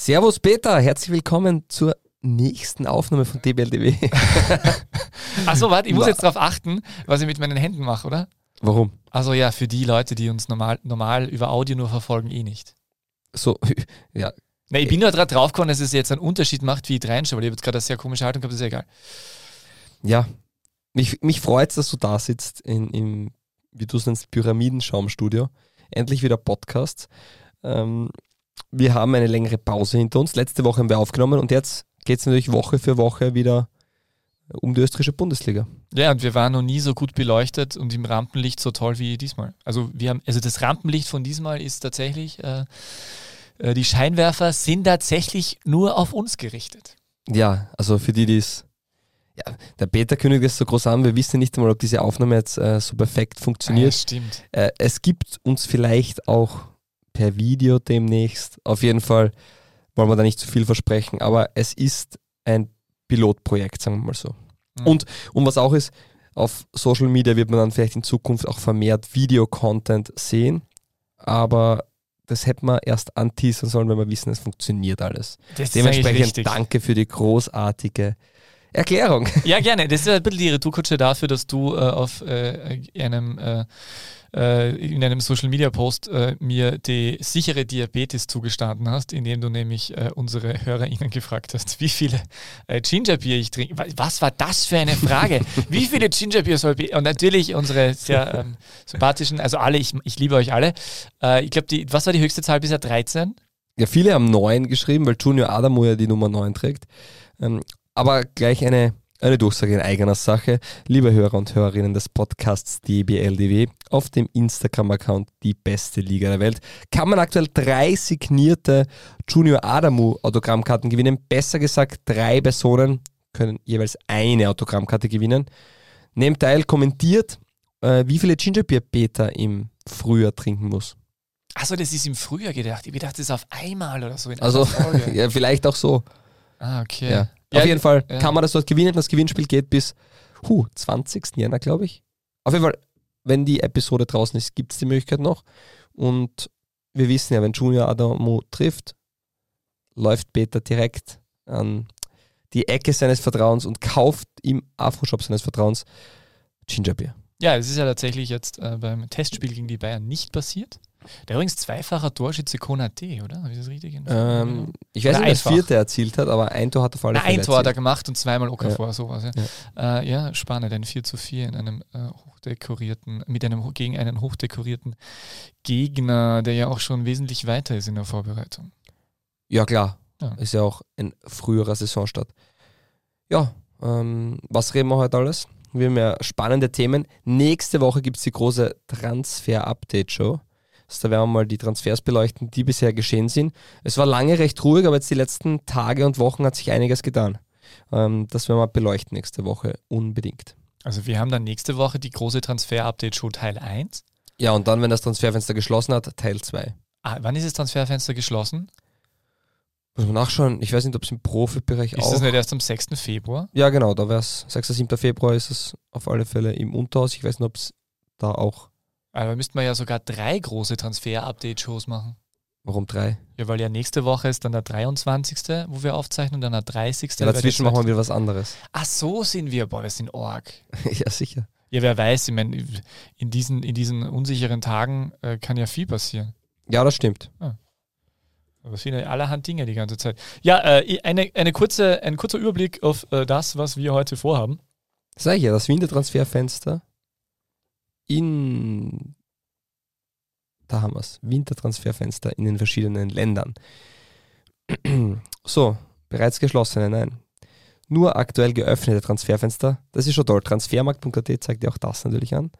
Servus Peter, herzlich willkommen zur nächsten Aufnahme von DBLDW. Achso, warte, ich muss jetzt darauf achten, was ich mit meinen Händen mache, oder? Warum? Also ja, für die Leute, die uns normal, normal über Audio nur verfolgen, eh nicht. So, ja. Ne, ich bin nur gerade draufgekommen, dass es jetzt einen Unterschied macht, wie ich reinschaue, weil ich habe jetzt gerade eine sehr komische Haltung gehabt, ist ja egal. Ja, mich, mich freut es, dass du da sitzt in, im, wie du es nennst, Pyramidenschaumstudio. Endlich wieder Podcast. Ähm, wir haben eine längere Pause hinter uns. Letzte Woche haben wir aufgenommen und jetzt geht es natürlich Woche für Woche wieder um die österreichische Bundesliga. Ja, und wir waren noch nie so gut beleuchtet und im Rampenlicht so toll wie diesmal. Also wir haben, also das Rampenlicht von diesmal ist tatsächlich, äh, äh, die Scheinwerfer sind tatsächlich nur auf uns gerichtet. Ja, also für die, die es ja, der Peter kündigt es so groß an, wir wissen nicht einmal, ob diese Aufnahme jetzt äh, so perfekt funktioniert. Ja, stimmt. Äh, es gibt uns vielleicht auch per Video demnächst. Auf jeden Fall wollen wir da nicht zu viel versprechen, aber es ist ein Pilotprojekt, sagen wir mal so. Mhm. Und, und was auch ist, auf Social Media wird man dann vielleicht in Zukunft auch vermehrt Videocontent sehen, aber das hätte man erst anteasern sollen, wenn wir wissen, es funktioniert alles. Das Dementsprechend danke für die großartige Erklärung. Ja, gerne. Das ist ein bisschen die Retourkutsche dafür, dass du äh, auf äh, einem, äh, äh, in einem Social Media Post äh, mir die sichere Diabetes zugestanden hast, indem du nämlich äh, unsere HörerInnen gefragt hast, wie viele äh, Gingerbier ich trinke. Wa- Was war das für eine Frage? wie viele Gingerbier soll ich? Und natürlich unsere sehr ähm, sympathischen, also alle, ich, ich liebe euch alle. Äh, ich glaube, was war die höchste Zahl bisher? 13? Ja, viele haben 9 geschrieben, weil Junior Adamo ja die Nummer 9 trägt. Ähm, aber gleich eine, eine Durchsage in eigener Sache. Liebe Hörer und Hörerinnen des Podcasts DBLDW, auf dem Instagram-Account Die beste Liga der Welt kann man aktuell drei signierte Junior Adamu Autogrammkarten gewinnen. Besser gesagt, drei Personen können jeweils eine Autogrammkarte gewinnen. Nehmt teil, kommentiert, äh, wie viele Gingerbier Peter im Frühjahr trinken muss. Achso, das ist im Frühjahr gedacht. Ich dachte, das ist auf einmal oder so Also, ja, vielleicht auch so. Ah, okay. Ja. Ja, Auf jeden Fall ja. kann man das dort gewinnen. Das Gewinnspiel geht bis huh, 20. Jänner, glaube ich. Auf jeden Fall, wenn die Episode draußen ist, gibt es die Möglichkeit noch. Und wir wissen ja, wenn Junior Adamo trifft, läuft Peter direkt an die Ecke seines Vertrauens und kauft im Afro-Shop seines Vertrauens Gingerbier. Ja, es ist ja tatsächlich jetzt äh, beim Testspiel gegen die Bayern nicht passiert. Der übrigens zweifacher Torschütze Konate, oder? Habe ich das richtig Ähm, ich weiß Oder nicht, wer vierte erzielt hat, aber ein Tor hat er vor allem ein Tor hat er gemacht und zweimal Okafor, sowas. Ja. Ja. Äh, ja, spannend, ein 4 zu 4 in einem äh, hochdekorierten, mit einem gegen einen hochdekorierten Gegner, der ja auch schon wesentlich weiter ist in der Vorbereitung. Ja, klar. Ja. Ist ja auch ein früherer Saisonstart. Ja, ähm, was reden wir heute alles? Wir haben ja spannende Themen. Nächste Woche gibt es die große Transfer-Update-Show. Also da werden wir mal die Transfers beleuchten, die bisher geschehen sind. Es war lange recht ruhig, aber jetzt die letzten Tage und Wochen hat sich einiges getan. Ähm, das werden wir beleuchten nächste Woche unbedingt. Also wir haben dann nächste Woche die große Transfer-Update-Show Teil 1. Ja, und dann, wenn das Transferfenster geschlossen hat, Teil 2. Ah, wann ist das Transferfenster geschlossen? Muss man nachschauen. Ich weiß nicht, ob es im Profibereich Ist auch... das nicht erst am 6. Februar? Ja, genau, da wäre es 6. 7. Februar ist es auf alle Fälle im Unterhaus. Ich weiß nicht, ob es da auch, Aber müssten wir ja sogar drei große Transfer-Update-Shows machen. warum drei? Ja, weil ja nächste Woche ist dann der 23., wo wir aufzeichnen, und dann der 30. Ja, dazwischen machen wir wieder was anderes. Ach, so sind wir. Boah, wir sind arg. ja, sicher. Ja, wer weiß, ich meine, in diesen, in diesen unsicheren Tagen äh, kann ja viel passieren. Ja, das stimmt. Aber es sind ja allerhand Dinge die ganze Zeit. Ja, äh, eine, eine kurze, ein kurzer Überblick auf äh, das, was wir heute vorhaben. Sag ich ja, das Wintertransferfenster in. Da haben wir es. Wintertransferfenster in den verschiedenen Ländern. so, bereits geschlossene, nein. Nur aktuell geöffnete Transferfenster. Das ist schon toll. Transfermarkt.at zeigt ja auch das natürlich an.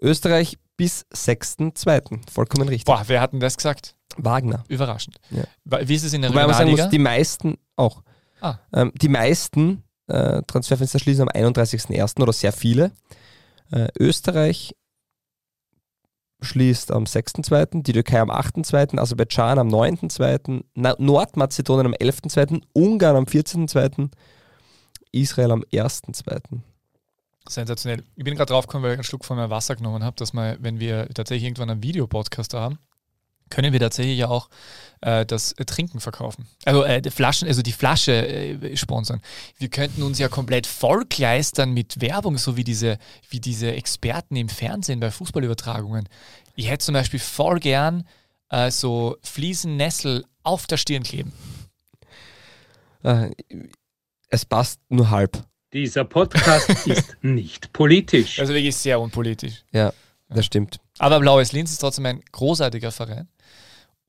Österreich bis 6.2. Vollkommen richtig. Boah, wer hat denn das gesagt? Wagner. Überraschend. Ja. Wie ist es in der Wobei man sagen Regionalliga? muss, die meisten auch. Ah. Ähm, die meisten äh, Transferfenster schließen am 31.01. oder sehr viele. Äh, Österreich schließt am 6.2., die Türkei am 8.2., Aserbaidschan am 9.2., Na- Nordmazedonien am 11.2., Ungarn am 14.2., Israel am 1.2. Sensationell. Ich bin gerade drauf gekommen, weil ich einen Schluck von meinem Wasser genommen habe, dass wir, wenn wir tatsächlich irgendwann einen Videopodcast haben, können wir tatsächlich ja auch äh, das Trinken verkaufen. Also äh, die Flaschen, also die Flasche äh, sponsern. Wir könnten uns ja komplett vollkleistern mit Werbung, so wie diese, wie diese Experten im Fernsehen bei Fußballübertragungen. Ich hätte zum Beispiel voll gern äh, so Fliesennessel auf der Stirn kleben. Äh, es passt nur halb. Dieser Podcast ist nicht politisch. Also wirklich sehr unpolitisch. Ja, das stimmt. Aber Blaues Linz ist trotzdem ein großartiger Verein.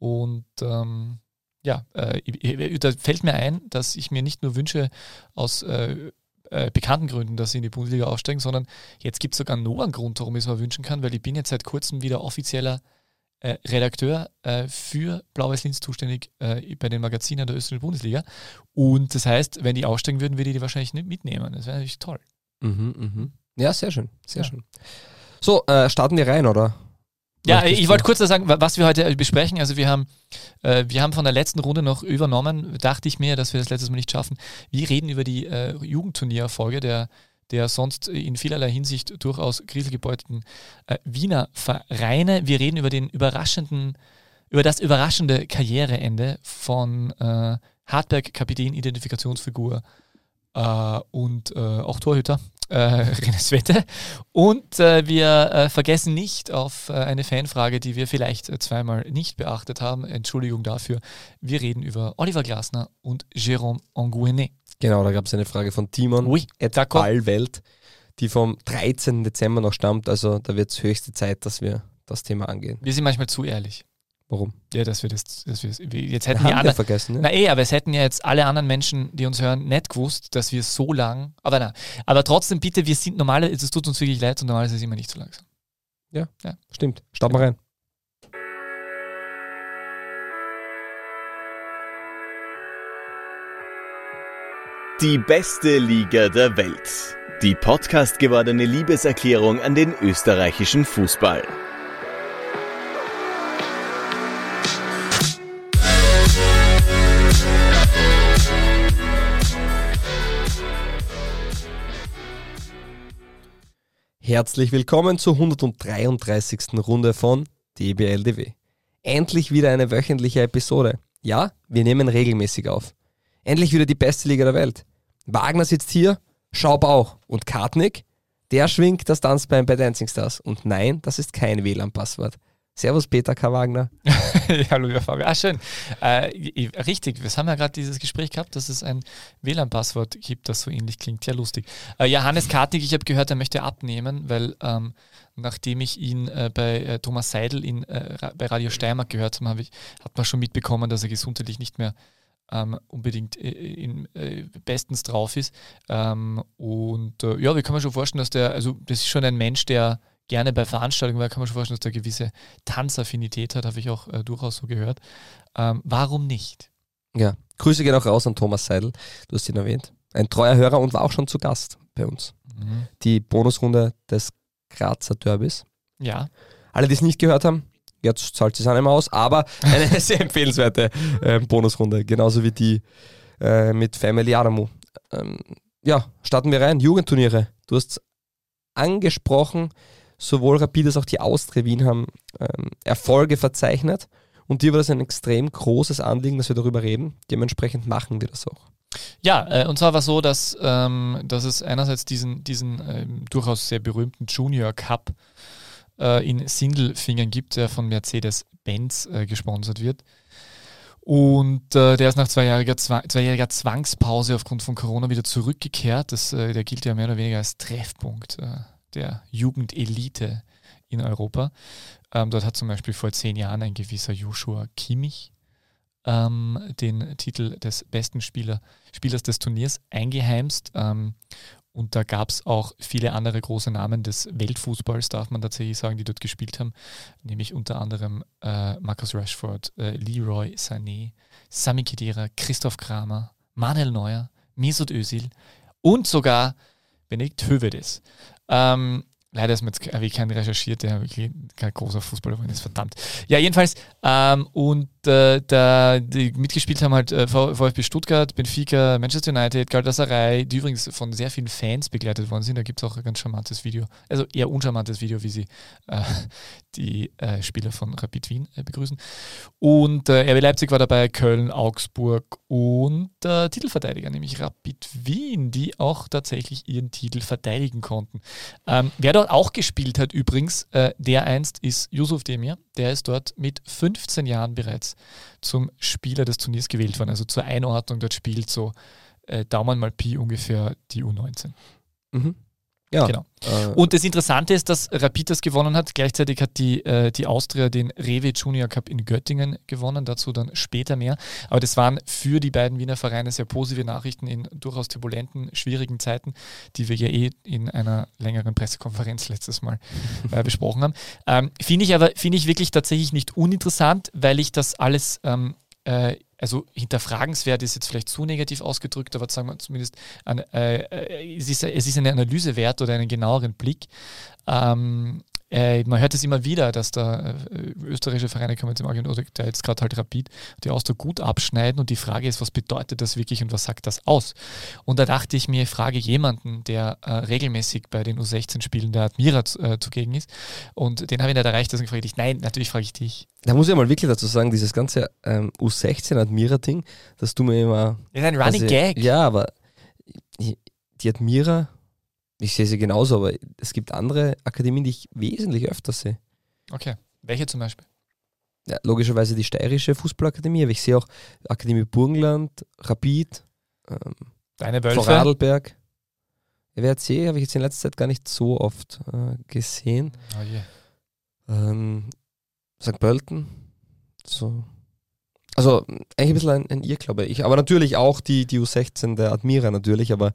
Und ähm, ja, äh, da fällt mir ein, dass ich mir nicht nur wünsche aus äh, äh, bekannten Gründen, dass sie in die Bundesliga aufsteigen, sondern jetzt gibt es sogar noch einen Grund, warum ich es mir wünschen kann, weil ich bin jetzt seit kurzem wieder offizieller äh, Redakteur äh, für Blaues Linz zuständig äh, bei den Magazinen der österreichischen Bundesliga. Und das heißt, wenn die aussteigen würden, würde ich die wahrscheinlich nicht mitnehmen. Das wäre natürlich toll. Mhm, mhm. Ja, sehr schön, sehr ja. schön. So, starten wir rein, oder? Ja, ich wollte kurz sagen, was wir heute besprechen. Also wir haben, äh, wir haben von der letzten Runde noch übernommen, dachte ich mir, dass wir das letztes Mal nicht schaffen. Wir reden über die äh, Jugendturnierfolge der, der sonst in vielerlei Hinsicht durchaus kriselgebeuteten äh, Wiener Vereine. Wir reden über den überraschenden, über das überraschende Karriereende von äh, Hartberg, Kapitän, Identifikationsfigur äh, und äh, auch Torhüter äh, Renes Wette. Und äh, wir äh, vergessen nicht auf äh, eine Fanfrage, die wir vielleicht äh, zweimal nicht beachtet haben. Entschuldigung dafür. Wir reden über Oliver Glasner und Jérôme Angouenet. Genau, da gab es eine Frage von Timon oui, Ballwelt, die vom 13. Dezember noch stammt. Also da wird es höchste Zeit, dass wir das Thema angehen. Wir sind manchmal zu ehrlich. Warum? Ja, dass wir das, dass wir das, jetzt hätten wir alle vergessen. Ne? Na eh, aber es hätten ja jetzt alle anderen Menschen, die uns hören, nicht gewusst, dass wir so lang. Aber na, aber trotzdem bitte, wir sind normale, es tut uns wirklich leid und normalerweise sind wir nicht so langsam. Ja, ja. stimmt. Start mal rein. Die beste Liga der Welt. Die Podcast gewordene Liebeserklärung an den österreichischen Fußball. Herzlich willkommen zur 133. Runde von DBLDW. Endlich wieder eine wöchentliche Episode. Ja, wir nehmen regelmäßig auf. Endlich wieder die beste Liga der Welt. Wagner sitzt hier, Schaub auch. Und Kartnick, der schwingt das Tanzbein bei Dancing Stars. Und nein, das ist kein WLAN-Passwort. Servus Peter K. Wagner. Hallo, ja, Fabio. Ah, schön. Äh, richtig, wir haben ja gerade dieses Gespräch gehabt, dass es ein WLAN-Passwort gibt, das so ähnlich klingt. Ja, lustig. Äh, ja, Kartig, ich habe gehört, er möchte abnehmen, weil ähm, nachdem ich ihn äh, bei äh, Thomas Seidel in, äh, bei Radio Steiermark gehört habe, hab hat man schon mitbekommen, dass er gesundheitlich nicht mehr ähm, unbedingt äh, in, bestens drauf ist. Ähm, und ja, wie kann man schon vorstellen, dass der, also das ist schon ein Mensch, der gerne bei Veranstaltungen, weil kann man schon vorstellen, dass der gewisse Tanzaffinität hat, habe ich auch äh, durchaus so gehört. Ähm, warum nicht? Ja, Grüße gehen auch raus an Thomas Seidel, du hast ihn erwähnt. Ein treuer Hörer und war auch schon zu Gast bei uns. Mhm. Die Bonusrunde des Grazer Derbys. Ja. Alle, die es nicht gehört haben, jetzt zahlt es einem aus, aber eine sehr empfehlenswerte äh, Bonusrunde, genauso wie die äh, mit Family Adamu. Ähm, ja, starten wir rein. Jugendturniere. Du hast angesprochen, sowohl Rapid als auch die Austria Wien haben ähm, Erfolge verzeichnet. Und dir war das ein extrem großes Anliegen, dass wir darüber reden. Dementsprechend machen wir das auch. Ja, äh, und zwar war es so, dass, ähm, dass es einerseits diesen, diesen ähm, durchaus sehr berühmten Junior Cup äh, in Sindelfingern gibt, der von Mercedes-Benz äh, gesponsert wird. Und äh, der ist nach zweijähriger, zweijähriger Zwangspause aufgrund von Corona wieder zurückgekehrt. Das, äh, der gilt ja mehr oder weniger als Treffpunkt äh, der Jugendelite in Europa. Ähm, dort hat zum Beispiel vor zehn Jahren ein gewisser Joshua Kimmich ähm, den Titel des besten Spieler, Spielers des Turniers eingeheimst. Ähm, und da gab es auch viele andere große Namen des Weltfußballs, darf man tatsächlich sagen, die dort gespielt haben. Nämlich unter anderem äh, Marcus Rashford, äh, Leroy Sané, Sami Khedira, Christoph Kramer, Manuel Neuer, Mesut Özil und sogar Benedikt Hövedes. Ähm, leider ist mir jetzt habe ich keinen recherchiert, der wirklich kein großer Fußballer ist, verdammt. Ja, jedenfalls, ähm, und der, der, die mitgespielt haben halt äh, VfB Stuttgart, Benfica, Manchester United, Galatasaray, die übrigens von sehr vielen Fans begleitet worden sind. Da gibt es auch ein ganz charmantes Video, also eher uncharmantes Video, wie sie äh, die äh, Spieler von Rapid Wien äh, begrüßen. Und äh, RB Leipzig war dabei, Köln, Augsburg und der Titelverteidiger, nämlich Rapid Wien, die auch tatsächlich ihren Titel verteidigen konnten. Ähm, wer dort auch gespielt hat übrigens, äh, der einst ist Yusuf Demir. Der ist dort mit 15 Jahren bereits zum Spieler des Turniers gewählt worden. Also zur Einordnung, dort spielt so äh, Daumen mal Pi ungefähr die U19. Mhm. Ja. Genau. Äh, und das Interessante ist, dass Rapid das gewonnen hat. Gleichzeitig hat die, äh, die Austria den Rewe Junior Cup in Göttingen gewonnen, dazu dann später mehr. Aber das waren für die beiden Wiener Vereine sehr positive Nachrichten in durchaus turbulenten, schwierigen Zeiten, die wir ja eh in einer längeren Pressekonferenz letztes Mal äh, besprochen haben. Ähm, Finde ich aber finde ich wirklich tatsächlich nicht uninteressant, weil ich das alles ähm, äh, also hinterfragenswert ist jetzt vielleicht zu negativ ausgedrückt, aber sagen wir zumindest, an, äh, äh, es, ist, es ist eine Analyse wert oder einen genaueren Blick. Ähm, äh, man hört es immer wieder, dass da äh, österreichische Vereine kommen zum Argument, oder der jetzt gerade halt Rapid, die Austria gut abschneiden und die Frage ist, was bedeutet das wirklich und was sagt das aus? Und da dachte ich mir, frage jemanden, der regelmäßig bei den U16-Spielen der Admira zugegen ist und den habe ich nicht erreicht, deswegen frage ich dich, nein, natürlich frage ich dich. Da muss ich mal wirklich dazu sagen, dieses ganze ähm, U16-Admira-Ding, dass du mir immer... Das ist ein Running also, Gag. Ja, aber die Admira ich sehe sie genauso, aber es gibt andere Akademien, die ich wesentlich öfter sehe. Okay. Welche zum Beispiel? Ja, logischerweise die steirische Fußballakademie, aber ich sehe auch Akademie Burgenland, Rapid, ähm, Deine Wölfe. Vorarlberg. WRC habe ich jetzt in letzter Zeit gar nicht so oft äh, gesehen. Oh je. Ähm, St. Pölten. So. Also eigentlich ein bisschen ein, ein Irrglaube. Ich, aber natürlich auch die, die U16 der Admira natürlich, aber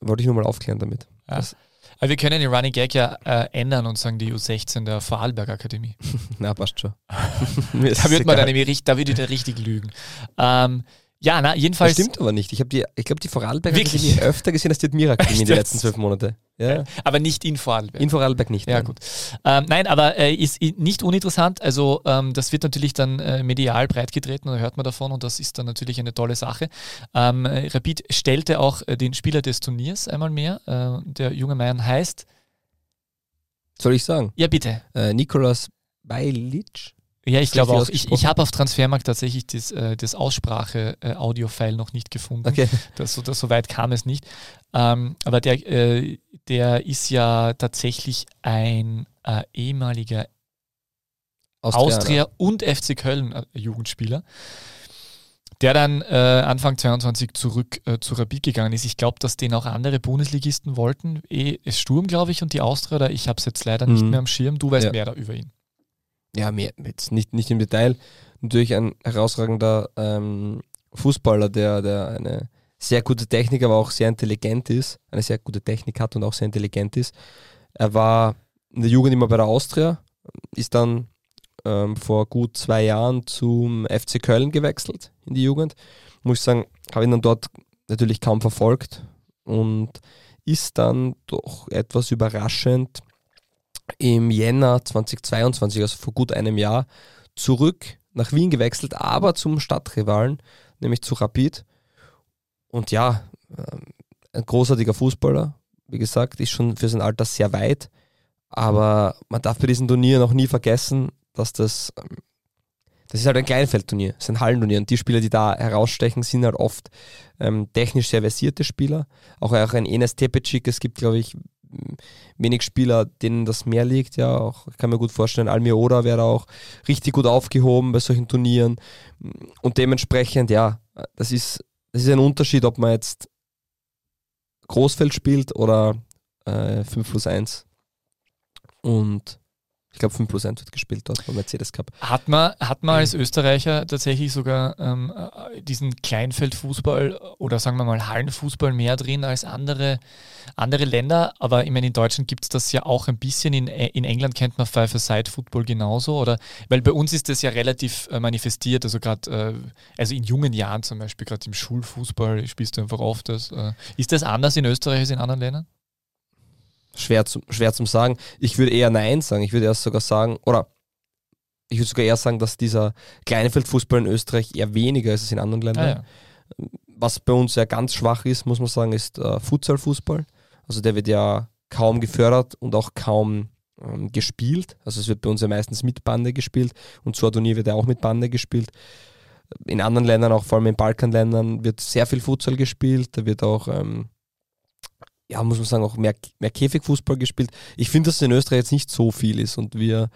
wollte ich nur mal aufklären damit. Ja. Aber wir können den Running Gag ja äh, ändern und sagen die U16 der Vorarlberg Akademie. Na, passt schon. da wird man dann nämlich, da würde der richtig lügen. Ähm, ja, na, jedenfalls. Das stimmt aber nicht. Ich, die, ich glaube, die Vorarlberg Akademie öfter gesehen als die Admira in den letzten zwölf Monaten. Ja. Aber nicht in Vorarlberg. In Vorarlberg nicht. Ja, nein. gut. Ähm, nein, aber äh, ist nicht uninteressant. Also, ähm, das wird natürlich dann äh, medial breitgetreten, da hört man davon und das ist dann natürlich eine tolle Sache. Ähm, Rapid stellte auch äh, den Spieler des Turniers einmal mehr. Äh, der junge Mann heißt. Soll ich sagen? Ja, bitte. Äh, Nikolas Bajlic. Ja, ich glaube auch. Ich, ich habe auf Transfermarkt tatsächlich das, äh, das Aussprache-Audio-File noch nicht gefunden. Okay. Das, so, das, so weit kam es nicht. Ähm, aber der, äh, der ist ja tatsächlich ein äh, ehemaliger Austria und FC Köln äh, Jugendspieler, der dann äh, Anfang 22 zurück äh, zu Rapid gegangen ist. Ich glaube, dass den auch andere Bundesligisten wollten. Es Sturm, glaube ich, und die Austria, da ich habe es jetzt leider mhm. nicht mehr am Schirm. Du weißt ja. mehr da über ihn ja, mehr, jetzt nicht, nicht im Detail, natürlich ein herausragender ähm, Fußballer, der, der eine sehr gute Technik, aber auch sehr intelligent ist, eine sehr gute Technik hat und auch sehr intelligent ist. Er war in der Jugend immer bei der Austria, ist dann ähm, vor gut zwei Jahren zum FC Köln gewechselt in die Jugend. Muss ich sagen, habe ihn dann dort natürlich kaum verfolgt und ist dann doch etwas überraschend im Jänner 2022, also vor gut einem Jahr, zurück nach Wien gewechselt, aber zum Stadtrivalen, nämlich zu Rapid. Und ja, ähm, ein großartiger Fußballer, wie gesagt, ist schon für sein Alter sehr weit. Aber man darf bei diesem Turnier noch nie vergessen, dass das, ähm, das ist halt ein Kleinfeldturnier, ist ein Hallenturnier. Und die Spieler, die da herausstechen, sind halt oft ähm, technisch sehr versierte Spieler. Auch, auch ein Enes Tepecic, es gibt, glaube ich, wenig Spieler, denen das mehr liegt. Ja, auch, ich kann mir gut vorstellen, Almioda wäre auch richtig gut aufgehoben bei solchen Turnieren. Und dementsprechend, ja, das ist, das ist ein Unterschied, ob man jetzt Großfeld spielt oder äh, 5 plus 1. Und ich glaube, 5 plus 1 wird gespielt dort beim Mercedes Cup. Hat man, hat man als Österreicher tatsächlich sogar ähm, diesen Kleinfeldfußball oder sagen wir mal Hallenfußball mehr drin als andere, andere Länder? Aber ich meine, in Deutschland gibt es das ja auch ein bisschen. In, in England kennt man Five-a-Side-Football genauso. Oder, weil bei uns ist das ja relativ äh, manifestiert. Also gerade äh, also in jungen Jahren zum Beispiel, gerade im Schulfußball spielst du einfach oft das. Äh, ist das anders in Österreich als in anderen Ländern? Schwer, zu, schwer zum sagen. Ich würde eher Nein sagen. Ich würde erst sogar sagen, oder ich würde sogar eher sagen, dass dieser Kleinfeldfußball in Österreich eher weniger ist als in anderen Ländern. Ah, ja. Was bei uns ja ganz schwach ist, muss man sagen, ist äh, Futsalfußball. Also der wird ja kaum gefördert und auch kaum ähm, gespielt. Also es wird bei uns ja meistens mit Bande gespielt und so Turnier wird ja auch mit Bande gespielt. In anderen Ländern, auch vor allem in Balkanländern, wird sehr viel Futsal gespielt. Da wird auch, ähm, ja, muss man sagen, auch mehr, mehr Käfigfußball gespielt. Ich finde, dass es in Österreich jetzt nicht so viel ist und wir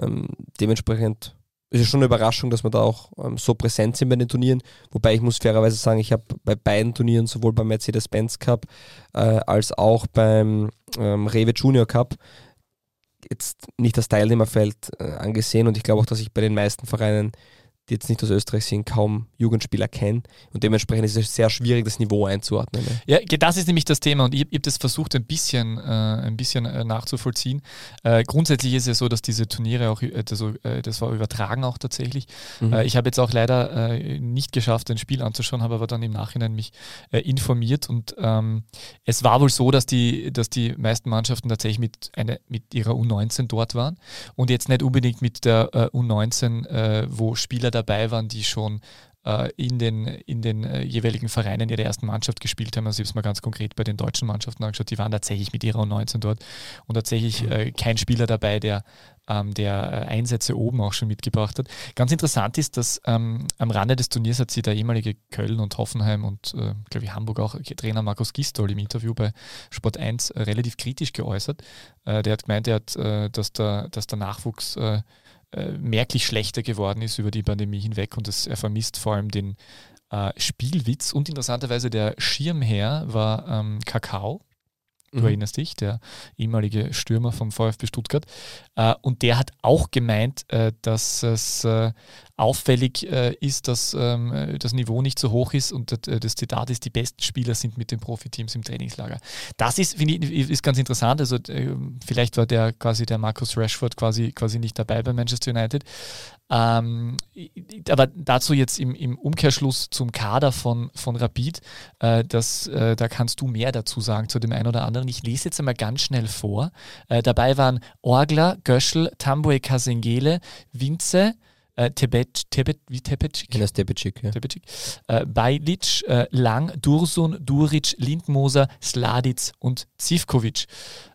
ähm, dementsprechend es ist schon eine Überraschung, dass wir da auch ähm, so präsent sind bei den Turnieren. Wobei ich muss fairerweise sagen, ich habe bei beiden Turnieren, sowohl beim Mercedes-Benz Cup äh, als auch beim ähm, Rewe Junior Cup, jetzt nicht das Teilnehmerfeld äh, angesehen und ich glaube auch, dass ich bei den meisten Vereinen die jetzt nicht aus Österreich sind, kaum Jugendspieler kennen. Und dementsprechend ist es sehr schwierig, das Niveau einzuordnen. Ne? Ja, das ist nämlich das Thema und ich, ich habe das versucht ein bisschen, äh, ein bisschen äh, nachzuvollziehen. Äh, grundsätzlich ist es ja so, dass diese Turniere auch, also, das war übertragen auch tatsächlich. Mhm. Äh, ich habe jetzt auch leider äh, nicht geschafft, ein Spiel anzuschauen, habe aber dann im Nachhinein mich informiert und ähm, es war wohl so, dass die, dass die meisten Mannschaften tatsächlich mit, eine, mit ihrer U19 dort waren und jetzt nicht unbedingt mit der U19, wo Spieler dabei waren, die schon äh, in den, in den äh, jeweiligen Vereinen ihre ersten Mannschaft gespielt haben. Also ich habe es mal ganz konkret bei den deutschen Mannschaften angeschaut, die waren tatsächlich mit ihrer U19 dort und tatsächlich äh, kein Spieler dabei, der, ähm, der Einsätze oben auch schon mitgebracht hat. Ganz interessant ist, dass ähm, am Rande des Turniers hat sich der ehemalige Köln und Hoffenheim und äh, glaube ich Hamburg auch Trainer Markus Gistol im Interview bei Sport 1 äh, relativ kritisch geäußert. Äh, der hat gemeint, er hat, dass, der, dass der Nachwuchs äh, merklich schlechter geworden ist über die Pandemie hinweg und das, er vermisst vor allem den äh, Spielwitz. Und interessanterweise der Schirmherr war ähm, Kakao, Du mhm. erinnerst dich, der ehemalige Stürmer vom VfB Stuttgart. Äh, und der hat auch gemeint, äh, dass es äh, auffällig ist, dass ähm, das Niveau nicht so hoch ist und das, Zitat ist, die besten Spieler sind mit den Profiteams im Trainingslager. Das ist, finde ich, ist ganz interessant. Also vielleicht war der quasi der Markus Rashford quasi, quasi nicht dabei bei Manchester United. Ähm, aber dazu jetzt im, im, Umkehrschluss zum Kader von, von Rapid, äh, das, äh, da kannst du mehr dazu sagen zu dem einen oder anderen. Ich lese jetzt einmal ganz schnell vor. Äh, dabei waren Orgler, Göschel, Tamboe Kasengele, Winze, äh, Tebet, Tebet, wie ja. Äh, Bajlic, äh, Lang, Dursun, Duric, Lindmoser, Sladic und Zivkovic.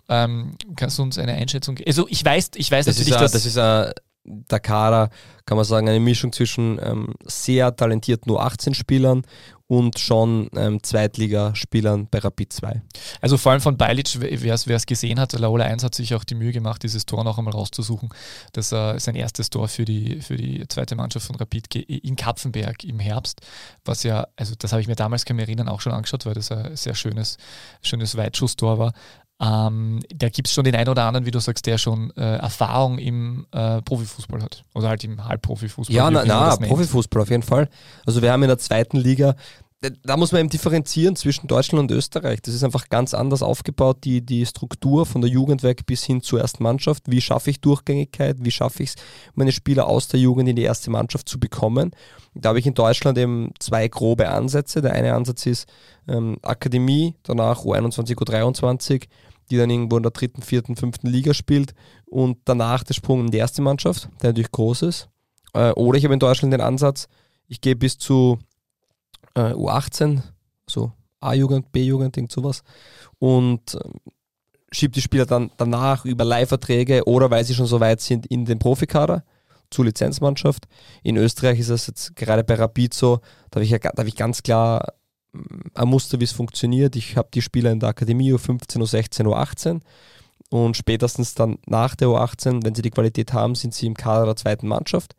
Ähm, kannst du uns eine Einschätzung geben? Also ich weiß, ich weiß das natürlich, ist dass... Das ist ein der Kader, kann man sagen, eine Mischung zwischen ähm, sehr talentierten U18-Spielern und schon ähm, Zweitligaspielern bei Rapid 2. Also vor allem von Beilic, wer es gesehen hat, Laola 1 hat sich auch die Mühe gemacht, dieses Tor noch einmal rauszusuchen. Das äh, ist sein erstes Tor für die, für die zweite Mannschaft von Rapid in Kapfenberg im Herbst, was ja, also das habe ich mir damals, kann ich mich erinnern, auch schon angeschaut, weil das ein sehr schönes, schönes Weitschusstor war. Ähm, da gibt es schon den einen oder anderen, wie du sagst, der schon äh, Erfahrung im äh, Profifußball hat. Oder halt im Halbprofifußball. Ja, na, na Profifußball auf jeden Fall. Also wir haben in der zweiten Liga, da muss man eben differenzieren zwischen Deutschland und Österreich. Das ist einfach ganz anders aufgebaut, die, die Struktur von der Jugend weg bis hin zur ersten Mannschaft. Wie schaffe ich Durchgängigkeit? Wie schaffe ich es, meine Spieler aus der Jugend in die erste Mannschaft zu bekommen? Da habe ich in Deutschland eben zwei grobe Ansätze. Der eine Ansatz ist ähm, Akademie, danach U21, U23 die dann irgendwo in der dritten, vierten, fünften Liga spielt und danach der Sprung in die erste Mannschaft, der natürlich groß ist. Äh, oder ich habe in Deutschland den Ansatz, ich gehe bis zu äh, U18, so A-Jugend, B-Jugend, irgend sowas und äh, schiebe die Spieler dann danach über Leihverträge oder weil sie schon so weit sind in den Profikader zur Lizenzmannschaft. In Österreich ist das jetzt gerade bei Rapid so, da habe ich, ja, da habe ich ganz klar ein Muster, wie es funktioniert. Ich habe die Spieler in der Akademie U15, U16, U18 und spätestens dann nach der U18, wenn sie die Qualität haben, sind sie im Kader der zweiten Mannschaft.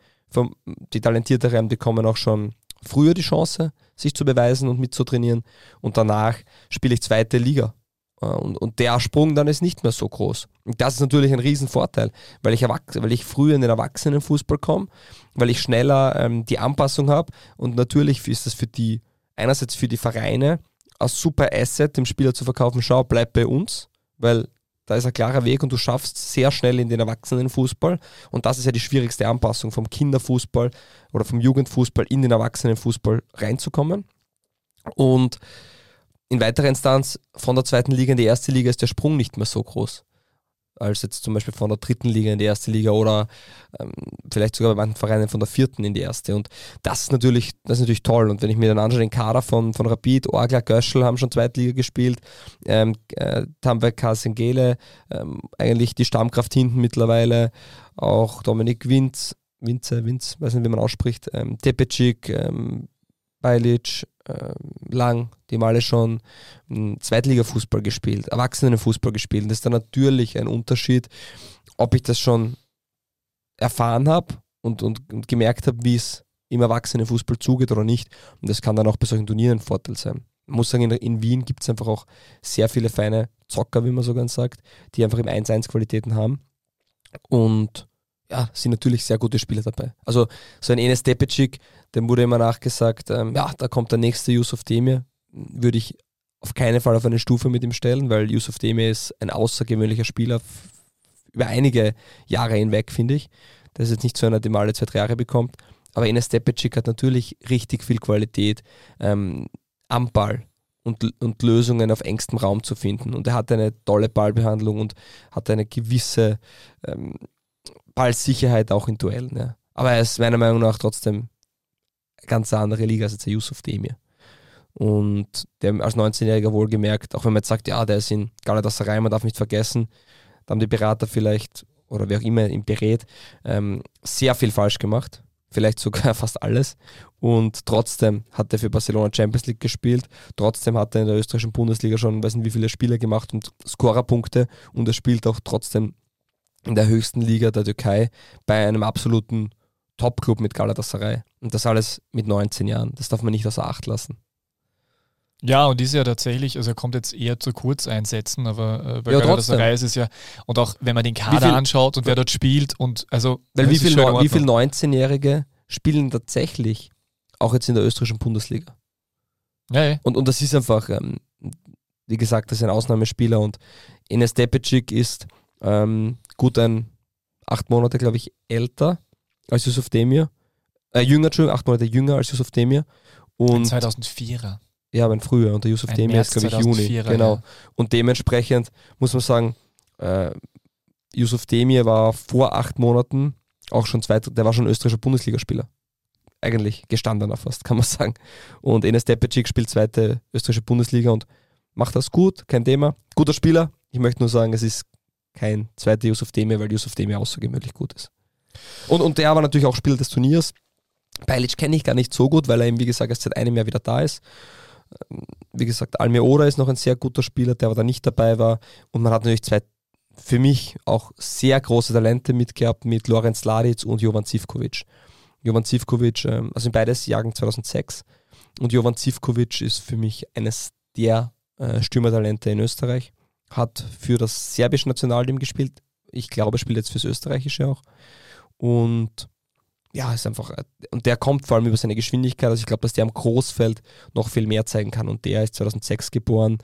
Die Talentierteren bekommen auch schon früher die Chance, sich zu beweisen und mitzutrainieren und danach spiele ich zweite Liga. Äh, und, und der Sprung dann ist nicht mehr so groß. Und das ist natürlich ein Riesenvorteil, weil ich, weil ich früher in den Erwachsenenfußball komme, weil ich schneller ähm, die Anpassung habe und natürlich ist das für die einerseits für die Vereine ein super Asset, dem Spieler zu verkaufen, schau, bleib bei uns, weil da ist ein klarer Weg und du schaffst sehr schnell in den Erwachsenenfußball. Und das ist ja die schwierigste Anpassung vom Kinderfußball oder vom Jugendfußball in den Erwachsenenfußball reinzukommen. Und in weiterer Instanz von der zweiten Liga in die erste Liga ist der Sprung nicht mehr so groß. Als jetzt zum Beispiel von der dritten Liga in die erste Liga oder ähm, vielleicht sogar bei manchen Vereinen von der vierten in die erste. Und das ist natürlich, das ist natürlich toll. Und wenn ich mir dann anschaue, den Kader von, von Rapid, Orgla, Göschel haben schon Zweitliga gespielt, ähm, äh, Tamberg, Kasengele, ähm, eigentlich die Stammkraft hinten mittlerweile, auch Dominik Winz, Winze, Winz, weiß nicht, wie man ausspricht, ähm, Tepecic, ähm, Bajlic, äh, Lang, die haben alle schon hm, Zweitliga-Fußball gespielt, Erwachsenenfußball gespielt. Das ist dann natürlich ein Unterschied, ob ich das schon erfahren habe und, und, und gemerkt habe, wie es im Erwachsenenfußball zugeht oder nicht. Und das kann dann auch bei solchen Turnieren ein Vorteil sein. Ich muss sagen, in, in Wien gibt es einfach auch sehr viele feine Zocker, wie man so ganz sagt, die einfach im 1-1 Qualitäten haben. Und ja, sind natürlich sehr gute Spieler dabei. Also so ein Enes Tepecic, dem wurde immer nachgesagt, ähm, ja, da kommt der nächste Yusuf Demir. Würde ich auf keinen Fall auf eine Stufe mit ihm stellen, weil Yusuf Demir ist ein außergewöhnlicher Spieler über einige Jahre hinweg, finde ich. Das ist jetzt nicht so einer, der mal alle zwei, drei Jahre bekommt. Aber Enes Tepecic hat natürlich richtig viel Qualität ähm, am Ball und, und Lösungen auf engstem Raum zu finden. Und er hat eine tolle Ballbehandlung und hat eine gewisse ähm, Ballsicherheit auch in Duellen. Ja. Aber er ist meiner Meinung nach trotzdem ganz andere Liga als jetzt der Yusuf Demir. Und der als 19-Jähriger wohlgemerkt, auch wenn man jetzt sagt, ja, der ist in Galatasaray, man darf nicht vergessen, da haben die Berater vielleicht, oder wer auch immer ihn berät, ähm, sehr viel falsch gemacht. Vielleicht sogar fast alles. Und trotzdem hat er für Barcelona Champions League gespielt. Trotzdem hat er in der österreichischen Bundesliga schon, weiß nicht wie viele Spiele gemacht und Scorerpunkte. Und er spielt auch trotzdem in der höchsten Liga der Türkei bei einem absoluten Top-Club mit Galatasaray. Und das alles mit 19 Jahren. Das darf man nicht außer Acht lassen. Ja, und ist ja tatsächlich, also er kommt jetzt eher zu Kurzeinsätzen, aber äh, bei ja, Galatasaray ist es ja, und auch wenn man den Kader viel, anschaut und wer dort spielt und also. Weil wie viele wie viel 19-Jährige spielen tatsächlich auch jetzt in der österreichischen Bundesliga? Ja, ja. Und, und das ist einfach, ähm, wie gesagt, das ist ein Ausnahmespieler und Enes Tepecic ist ähm, gut ein acht Monate, glaube ich, älter als Yusuf Demir. Äh, jünger, Entschuldigung, acht Monate jünger als Yusuf Demir. Und 2004er. Ja, aber früher. Und der Yusuf Demir ist, glaube ich, Juni. Genau. Ja. Und dementsprechend muss man sagen, äh, Yusuf Demir war vor acht Monaten auch schon zweiter, der war schon österreichischer Bundesligaspieler. Eigentlich gestandener fast, kann man sagen. Und Enes Tepecic spielt zweite österreichische Bundesliga und macht das gut, kein Thema. Guter Spieler. Ich möchte nur sagen, es ist kein zweiter Yusuf Demir, weil Yusuf Demir außergewöhnlich gut ist. Und, und der war natürlich auch Spieler des Turniers. Beilic kenne ich gar nicht so gut, weil er eben, wie gesagt, erst seit einem Jahr wieder da ist. Ähm, wie gesagt, Almeoda ist noch ein sehr guter Spieler, der aber da nicht dabei war. Und man hat natürlich zwei, für mich auch sehr große Talente mitgehabt mit Lorenz Ladic und Jovan Zivkovic. Jovan Zivkovic, ähm, also in beides Jahren 2006. Und Jovan Zivkovic ist für mich eines der äh, Stürmertalente in Österreich hat für das serbische Nationalteam gespielt. Ich glaube, er spielt jetzt fürs österreichische auch. Und ja, ist einfach, und der kommt vor allem über seine Geschwindigkeit. Also ich glaube, dass der am Großfeld noch viel mehr zeigen kann. Und der ist 2006 geboren.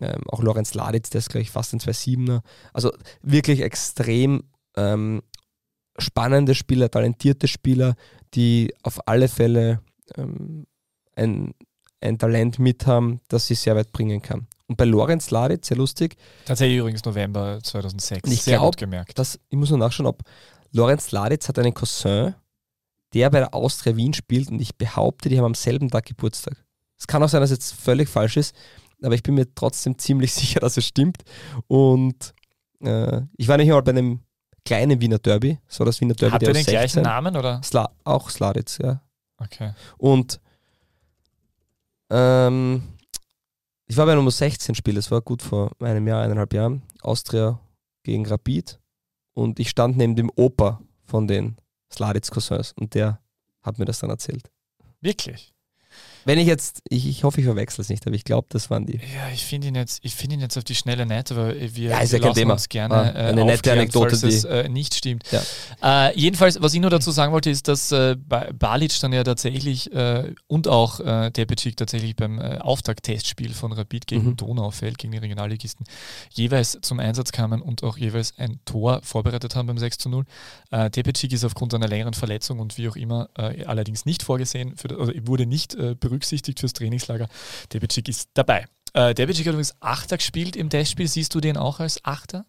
Ähm, auch Lorenz Laditz, der ist gleich fast ein 2-7er. Also wirklich extrem ähm, spannende Spieler, talentierte Spieler, die auf alle Fälle ähm, ein, ein Talent mit haben, das sie sehr weit bringen kann. Und bei Lorenz Ladic, sehr lustig. Tatsächlich übrigens November 2006. Ich sehr glaub, gut gemerkt. Dass, ich muss nur nachschauen, ob Lorenz Ladic hat einen Cousin, der bei der Austria Wien spielt und ich behaupte, die haben am selben Tag Geburtstag. Es kann auch sein, dass es jetzt völlig falsch ist, aber ich bin mir trotzdem ziemlich sicher, dass es stimmt. Und äh, ich war nicht mal bei einem kleinen Wiener Derby, so das Wiener Derby. Hat er den 16. gleichen Namen oder? Sla auch Sladic, ja. Okay. Und ähm, ich war bei Nummer 16 Spiel, das war gut vor einem Jahr, eineinhalb Jahren. Austria gegen Rapid. Und ich stand neben dem Opa von den Sladitz Cousins und der hat mir das dann erzählt. Wirklich? Wenn ich jetzt, ich, ich hoffe, ich verwechsel es nicht, aber ich glaube, das waren die. Ja, ich finde ihn jetzt, ich finde ihn jetzt auf die schnelle nett, aber wir, ja, ist ja Thema. uns gerne ah, eine nette Anekdote, falls es äh, nicht stimmt. Ja. Äh, jedenfalls, was ich nur dazu sagen wollte, ist, dass äh, Balic dann ja tatsächlich äh, und auch äh, Tepecic tatsächlich beim äh, Auftakttestspiel von Rapid gegen mhm. Donaufeld, gegen die Regionalligisten, jeweils zum Einsatz kamen und auch jeweils ein Tor vorbereitet haben beim 6 zu 0. Äh, Tepecic ist aufgrund einer längeren Verletzung und wie auch immer äh, allerdings nicht vorgesehen, für, also wurde nicht äh, berücksichtigt fürs Trainingslager. Debicic ist dabei. Äh, Debicic hat übrigens Achter gespielt im Testspiel. Siehst du den auch als Achter?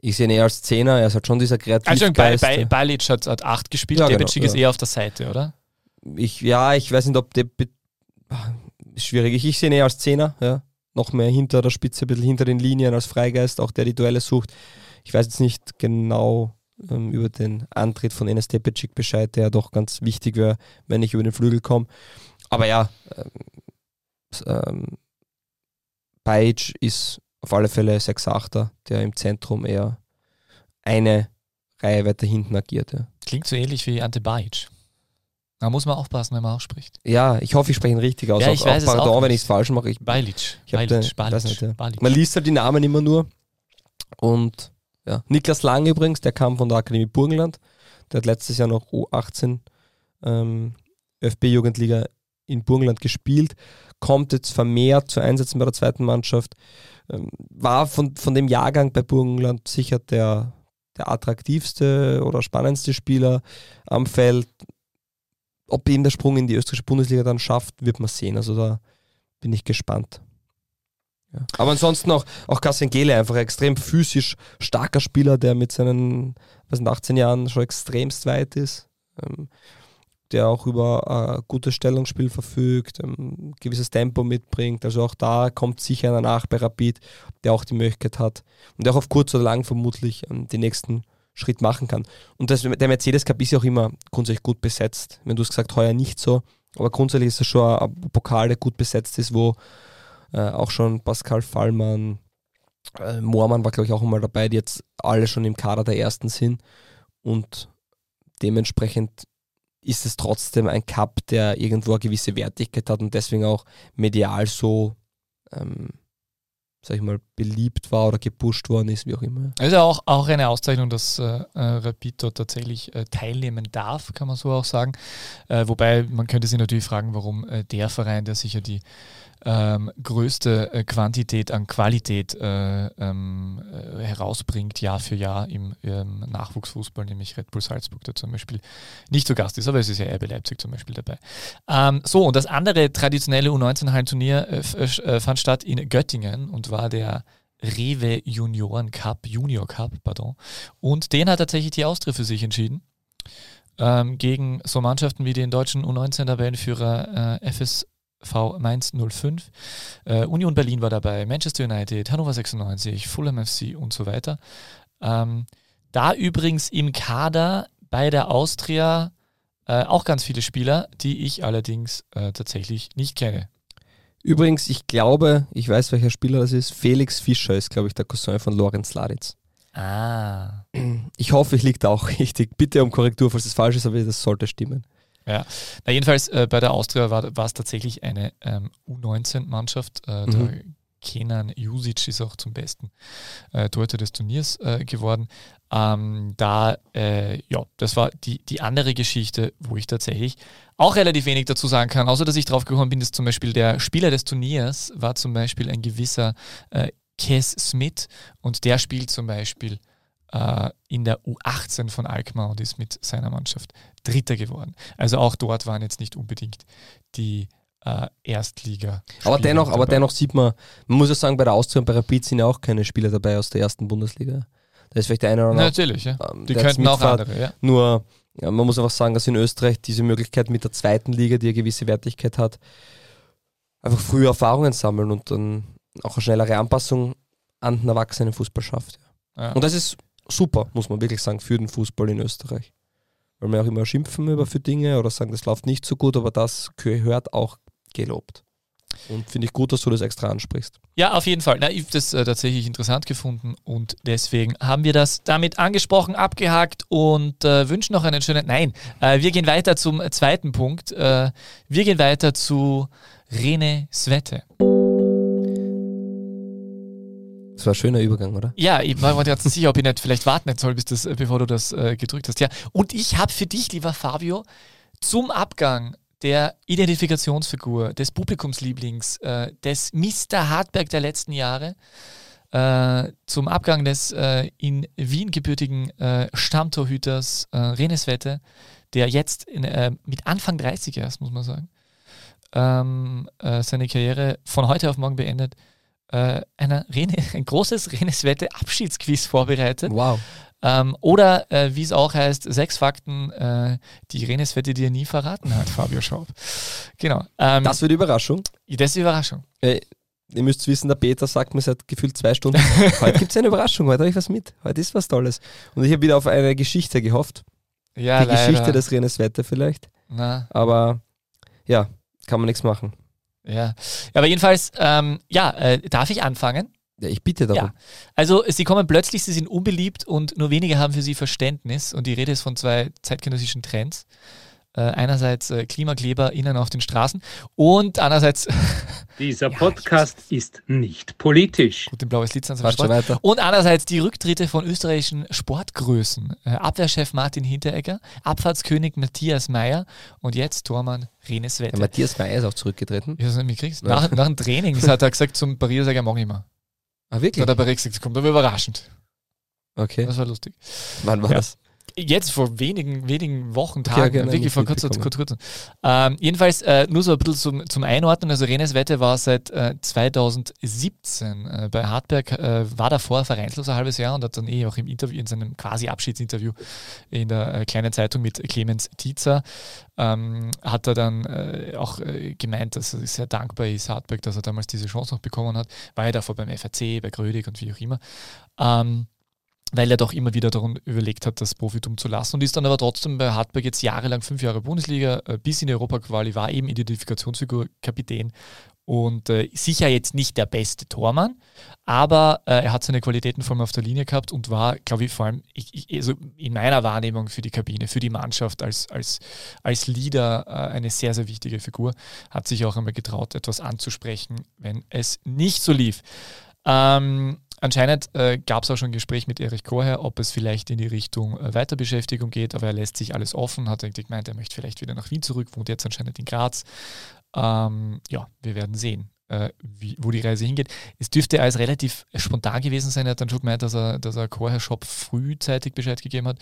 Ich sehe ihn eher als Zehner, er halt schon dieser Also Kreativgeist. bei, bei, Balic hat, hat 8 gespielt, Ja, genau, ist ja. eher auf der Seite, oder? ich, ja, ich weiß nicht, ob be- ist schwierig. Ich, ich sehe ihn eher als Zehner, ja. Noch mehr hinter der Spitze, ein bisschen hinter den Linien als Freigeist, auch der die Duelle sucht. Ich weiß jetzt nicht genau ähm, über den Antritt von Enes Tepecic Bescheid, der doch ganz wichtig wäre, wenn ich über den Flügel komme. Aber ja, ähm, s- ähm, Bajic ist auf alle Fälle 6-8er, der im Zentrum eher eine Reihe weiter hinten agiert. Ja. Klingt so ähnlich wie Ante Bajic. Da muss man aufpassen, wenn man ausspricht. Ja, ich hoffe, ich spreche ihn richtig aus. Ja, auch, ich weiß auch es pardon, auch wenn ich es falsch mache. Ich, Balic. Ich hab Balic, den- weiß nicht, ja. Balic. man liest halt die Namen immer nur. Und ja, Niklas Lang übrigens, der kam von der Akademie Burgenland. Der hat letztes Jahr noch U18 ähm, ÖFB-Jugendliga in Burgenland gespielt. Kommt jetzt vermehrt zu Einsätzen bei der zweiten Mannschaft. Ähm, war von, von dem Jahrgang bei Burgenland sicher der, der attraktivste oder spannendste Spieler am Feld. Ob ihn der Sprung in die österreichische Bundesliga dann schafft, wird man sehen. Also da bin ich gespannt. Ja. Aber ansonsten auch, auch Kassengele, einfach ein extrem physisch starker Spieler, der mit seinen was sind, 18 Jahren schon extremst weit ist. Ähm, der auch über äh, gutes Stellungsspiel verfügt, ähm, gewisses Tempo mitbringt. Also auch da kommt sicher einer nach bei Rapid, der auch die Möglichkeit hat und der auch auf kurz oder lang vermutlich ähm, den nächsten Schritt machen kann. Und das, der Mercedes Cup ist ja auch immer grundsätzlich gut besetzt. Wenn du es gesagt heuer nicht so, aber grundsätzlich ist es schon ein Pokal, der gut besetzt ist, wo äh, auch schon Pascal Fallmann, äh, Moormann war glaube ich auch einmal dabei, die jetzt alle schon im Kader der Ersten sind und dementsprechend ist es trotzdem ein Cup, der irgendwo eine gewisse Wertigkeit hat und deswegen auch medial so, ähm, sag ich mal, beliebt war oder gepusht worden ist, wie auch immer. Also auch, auch eine Auszeichnung, dass äh, äh, Rapid dort tatsächlich äh, teilnehmen darf, kann man so auch sagen. Äh, wobei man könnte sich natürlich fragen, warum äh, der Verein, der sicher die ähm, größte äh, Quantität an Qualität äh, ähm, äh, herausbringt, Jahr für Jahr im ähm, Nachwuchsfußball, nämlich Red Bull Salzburg, der zum Beispiel nicht zu Gast ist, aber es ist ja RB Leipzig zum Beispiel dabei. Ähm, so, und das andere traditionelle U19-Hallenturnier äh, äh, fand statt in Göttingen und war der Rewe Junioren Cup, Junior Cup, pardon. Und den hat tatsächlich die Austria für sich entschieden. Ähm, gegen so Mannschaften wie den deutschen U19-Tabellenführer äh, FSV Mainz 05. Äh, Union Berlin war dabei, Manchester United, Hannover 96, Fulham FC und so weiter. Ähm, da übrigens im Kader bei der Austria äh, auch ganz viele Spieler, die ich allerdings äh, tatsächlich nicht kenne. Übrigens, ich glaube, ich weiß, welcher Spieler das ist. Felix Fischer ist, glaube ich, der Cousin von Lorenz Laditz. Ah. Ich hoffe, ich liege da auch richtig. Bitte um Korrektur, falls es falsch ist, aber das sollte stimmen. Na jedenfalls äh, bei der Austria war, es tatsächlich eine ähm, U19-Mannschaft. Äh, Mhm. Der Kenan Jusic ist auch zum besten äh, Torhüter des Turniers äh, geworden. Ähm, da, äh, ja, das war die, die andere Geschichte, wo ich tatsächlich auch relativ wenig dazu sagen kann, außer dass ich drauf gekommen bin, dass zum Beispiel der Spieler des Turniers war zum Beispiel ein gewisser äh, Kes Smith und der spielt zum Beispiel äh, in der U18 von Alkmaar und ist mit seiner Mannschaft Dritter geworden. Also auch dort waren jetzt nicht unbedingt die äh, Erstliga. Aber dennoch, aber dennoch sieht man, man muss ja sagen, bei der Austria und bei Rapid sind ja auch keine Spieler dabei aus der ersten Bundesliga. Da ist vielleicht der eine oder andere. Natürlich, ja. ähm, Die könnten auch andere, ja. Nur, ja, man muss einfach sagen, dass in Österreich diese Möglichkeit mit der zweiten Liga, die eine gewisse Wertigkeit hat, einfach frühe Erfahrungen sammeln und dann auch eine schnellere Anpassung an den Erwachsenenfußball schafft. ja. Und das ist super, muss man wirklich sagen, für den Fußball in Österreich. Weil wir auch immer schimpfen über für Dinge oder sagen, das läuft nicht so gut, aber das gehört auch gelobt. Und finde ich gut, dass du das extra ansprichst. Ja, auf jeden Fall. Na, ich habe das äh, tatsächlich interessant gefunden und deswegen haben wir das damit angesprochen, abgehakt und äh, wünschen noch einen schönen. Nein, äh, wir gehen weiter zum zweiten Punkt. Äh, wir gehen weiter zu Rene Svette. Das war ein schöner Übergang, oder? Ja, ich war mir ganz sicher, ob ich nicht vielleicht warten soll, bis das, äh, bevor du das äh, gedrückt hast. Ja, und ich habe für dich, lieber Fabio, zum Abgang der Identifikationsfigur, des Publikumslieblings, äh, des Mr. Hartberg der letzten Jahre, äh, zum Abgang des äh, in Wien gebürtigen äh, Stammtorhüters Renes Wette, der jetzt in, mit Anfang 30 erst, muss man sagen, ähm, äh, seine Karriere von heute auf morgen beendet, äh, Rene, ein großes Reneswette Abschiedsquiz vorbereitet. Wow. Ähm, oder äh, wie es auch heißt, sechs Fakten, äh, die Reneswette dir nie verraten hat, Fabio Schaub. Genau. Ähm, Das wird Überraschung. das ist die Überraschung. Äh, ihr müsst wissen, der Peter sagt mir seit gefühlt zwei Stunden, heute gibt es eine Überraschung, heute habe ich was mit, heute ist was Tolles. Und ich habe wieder auf eine Geschichte gehofft. Ja, Die leider. Geschichte des Renes Wette vielleicht. Na, Aber ja, kann man nichts machen. Ja. Aber jedenfalls, ähm, ja, äh, darf ich anfangen? Ja, ich bitte darum. Ja. Also sie kommen plötzlich, sie sind unbeliebt und nur wenige haben für sie Verständnis. Und die Rede ist von zwei zeitgenössischen Trends. Äh, einerseits äh, Klimakleber innen auf den Straßen und andererseits, Dieser Podcast ist nicht politisch. gut, den blaues Lied weiter. Und andererseits die Rücktritte von österreichischen Sportgrößen. Äh, Abwehrchef Martin Hinteregger, Abfahrtskönig Matthias Meyer und jetzt Tormann Renes Der Wette. Matthias Meyer ist auch zurückgetreten. Ich hab's nicht mitgekriegt. Ja. Nach, nach dem Training das hat er gesagt zum Pariser Sieger, mag ich mal. Ah, Da wirklich? hat der Paris gesagt, das kommt aber überraschend. Okay. Das war lustig. Wann war Ja. das? Jetzt vor wenigen, wenigen Wochen, Tagen, nein, wirklich vor kurzer kurz. Ähm, jedenfalls äh, nur so ein bisschen zum, zum Einordnen. Also Renes Wette war seit äh, 2017 äh, bei Hartberg, äh, war davor vereinslos ein halbes Jahr und hat dann eh auch im Interview, in seinem quasi Abschiedsinterview in der äh, kleinen Zeitung mit Clemens Tietzer, ähm, hat er dann äh, auch gemeint, dass er sehr dankbar ist, Hartberg, dass er damals diese Chance noch bekommen hat. War ja davor beim FAC, bei Grödig und wie auch immer. Ähm, weil er doch immer wieder darum überlegt hat, das Profitum zu lassen und ist dann aber trotzdem bei Hartberg jetzt jahrelang fünf Jahre Bundesliga, äh, bis in die Europaquali war eben Identifikationsfigur, Kapitän und äh, sicher jetzt nicht der beste Tormann, aber äh, er hat seine Qualitäten vor allem auf der Linie gehabt und war, glaube ich, vor allem ich, ich, also in meiner Wahrnehmung für die Kabine, für die Mannschaft als, als, als Leader äh, eine sehr, sehr wichtige Figur, hat sich auch einmal getraut, etwas anzusprechen, wenn es nicht so lief. Ähm, anscheinend äh, gab es auch schon ein Gespräch mit Erich Korher, ob es vielleicht in die Richtung äh, Weiterbeschäftigung geht, aber er lässt sich alles offen, hat eigentlich gemeint, er möchte vielleicht wieder nach Wien zurück, wohnt jetzt anscheinend in Graz. Ähm, ja, wir werden sehen, wie, wo die Reise hingeht. Es dürfte alles relativ spontan gewesen sein. Er hat dann schon gemeint, dass er, dass er Korher Shop frühzeitig Bescheid gegeben hat,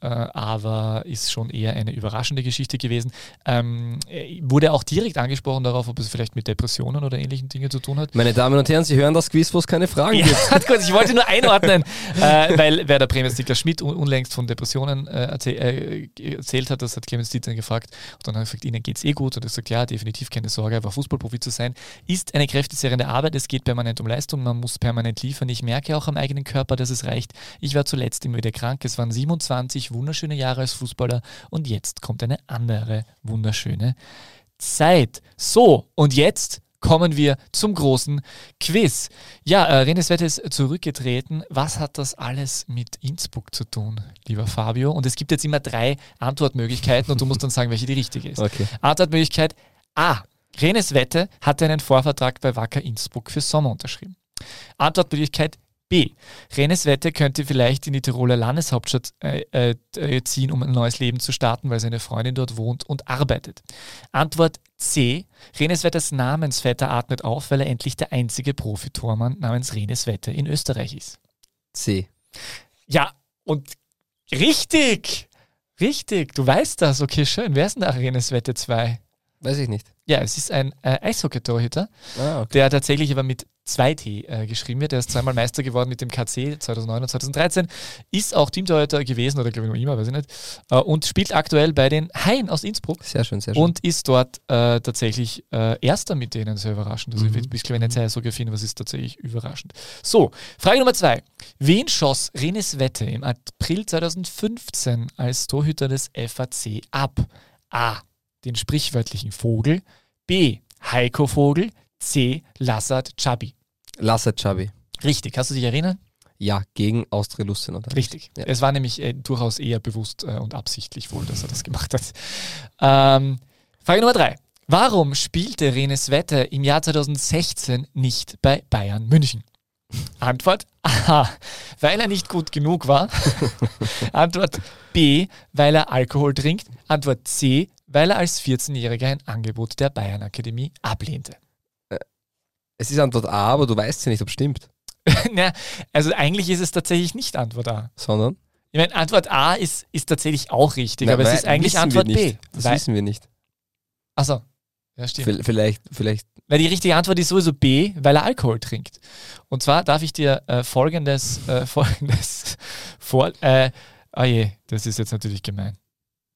äh, aber ist schon eher eine überraschende Geschichte gewesen. Ähm, er wurde auch direkt angesprochen darauf, ob es vielleicht mit Depressionen oder ähnlichen Dingen zu tun hat. Meine Damen und Herren, Sie hören das Quiz, wo es keine Fragen Ja, gibt. kurz, ich wollte nur einordnen, äh, weil wer der Premiers Niklas Schmidt un unlängst von Depressionen äh, erzähl, äh, erzählt hat, das hat Clemens Dieter gefragt. Und dann hat er gesagt, Ihnen geht es eh gut. Und er sagt, ja, definitiv keine Sorge, aber Fußballprofi zu sein, ist eine kräftezehrende Arbeit. Es geht permanent um Leistung, man muss permanent liefern. Ich merke auch am eigenen Körper, dass es reicht. Ich war zuletzt immer wieder krank. Es waren 27 wunderschöne Jahre als Fußballer und jetzt kommt eine andere wunderschöne Zeit. So, und jetzt kommen wir zum großen Quiz. Ja, äh, Renes Wette ist zurückgetreten. Was hat das alles mit Innsbruck zu tun, lieber Fabio? Und es gibt jetzt immer drei Antwortmöglichkeiten und du musst dann sagen, welche die richtige ist. Okay. Antwortmöglichkeit A. Renes Wette hatte einen Vorvertrag bei Wacker Innsbruck für Sommer unterschrieben. Antwortmöglichkeit B. Renes Wette könnte vielleicht in die Tiroler Landeshauptstadt äh, äh, äh, ziehen, um ein neues Leben zu starten, weil seine Freundin dort wohnt und arbeitet. Antwort C. Renes Wetters Namensvetter atmet auf, weil er endlich der einzige Profitormann namens Renes Wette in Österreich ist. C. Ja, und richtig! Richtig, du weißt das. Okay, schön. Wer ist denn der Renes Wette 2? Weiß ich nicht. Ja, es ist ein äh, Eishockey-Torhüter, Ah, okay. der tatsächlich aber mit 2T äh, geschrieben wird. Der ist zweimal Meister geworden mit dem KC 2009 und 2013, ist auch Teamtorhüter gewesen oder glaube ich noch immer, weiß ich nicht, äh, und spielt aktuell bei den Haien aus Innsbruck Sehr schön, sehr schön. und ist dort äh, tatsächlich äh, Erster mit denen, sehr überraschend. Also Mhm. ich bin nicht sehr affin, was ist tatsächlich überraschend. So, Frage Nummer zwei. Wen schoss Renes Wette im April 2015 als Torhüter des FAC ab? A. Den sprichwörtlichen Vogel. B. Heiko Vogel. C. Lassat Chabi. Lasse Chabi. Richtig, kannst du dich erinnern? Ja, gegen Austria Lustenau. Richtig. Ja. Es war nämlich äh, durchaus eher bewusst äh, und absichtlich wohl, dass er das gemacht hat. Ähm, Frage Nummer drei. Warum spielte Renes Wette im Jahr 2016 nicht bei Bayern München? Antwort A, weil er nicht gut genug war. Antwort B, weil er Alkohol trinkt. Antwort C, weil er als 14-Jähriger ein Angebot der Bayern Akademie ablehnte. Es ist Antwort A, aber du weißt ja nicht, ob es stimmt. Na, also eigentlich ist es tatsächlich nicht Antwort A. Sondern? Ich meine, Antwort A ist, ist tatsächlich auch richtig, Na, aber es weil- ist eigentlich Antwort. B. Das Weil, wissen wir nicht. achso, ja stimmt. V- Vielleicht, vielleicht Na, die richtige Antwort ist sowieso B, weil er Alkohol trinkt. Und zwar darf ich dir äh, folgendes, äh, folgendes vor. Äh, ah je, das ist jetzt natürlich gemein.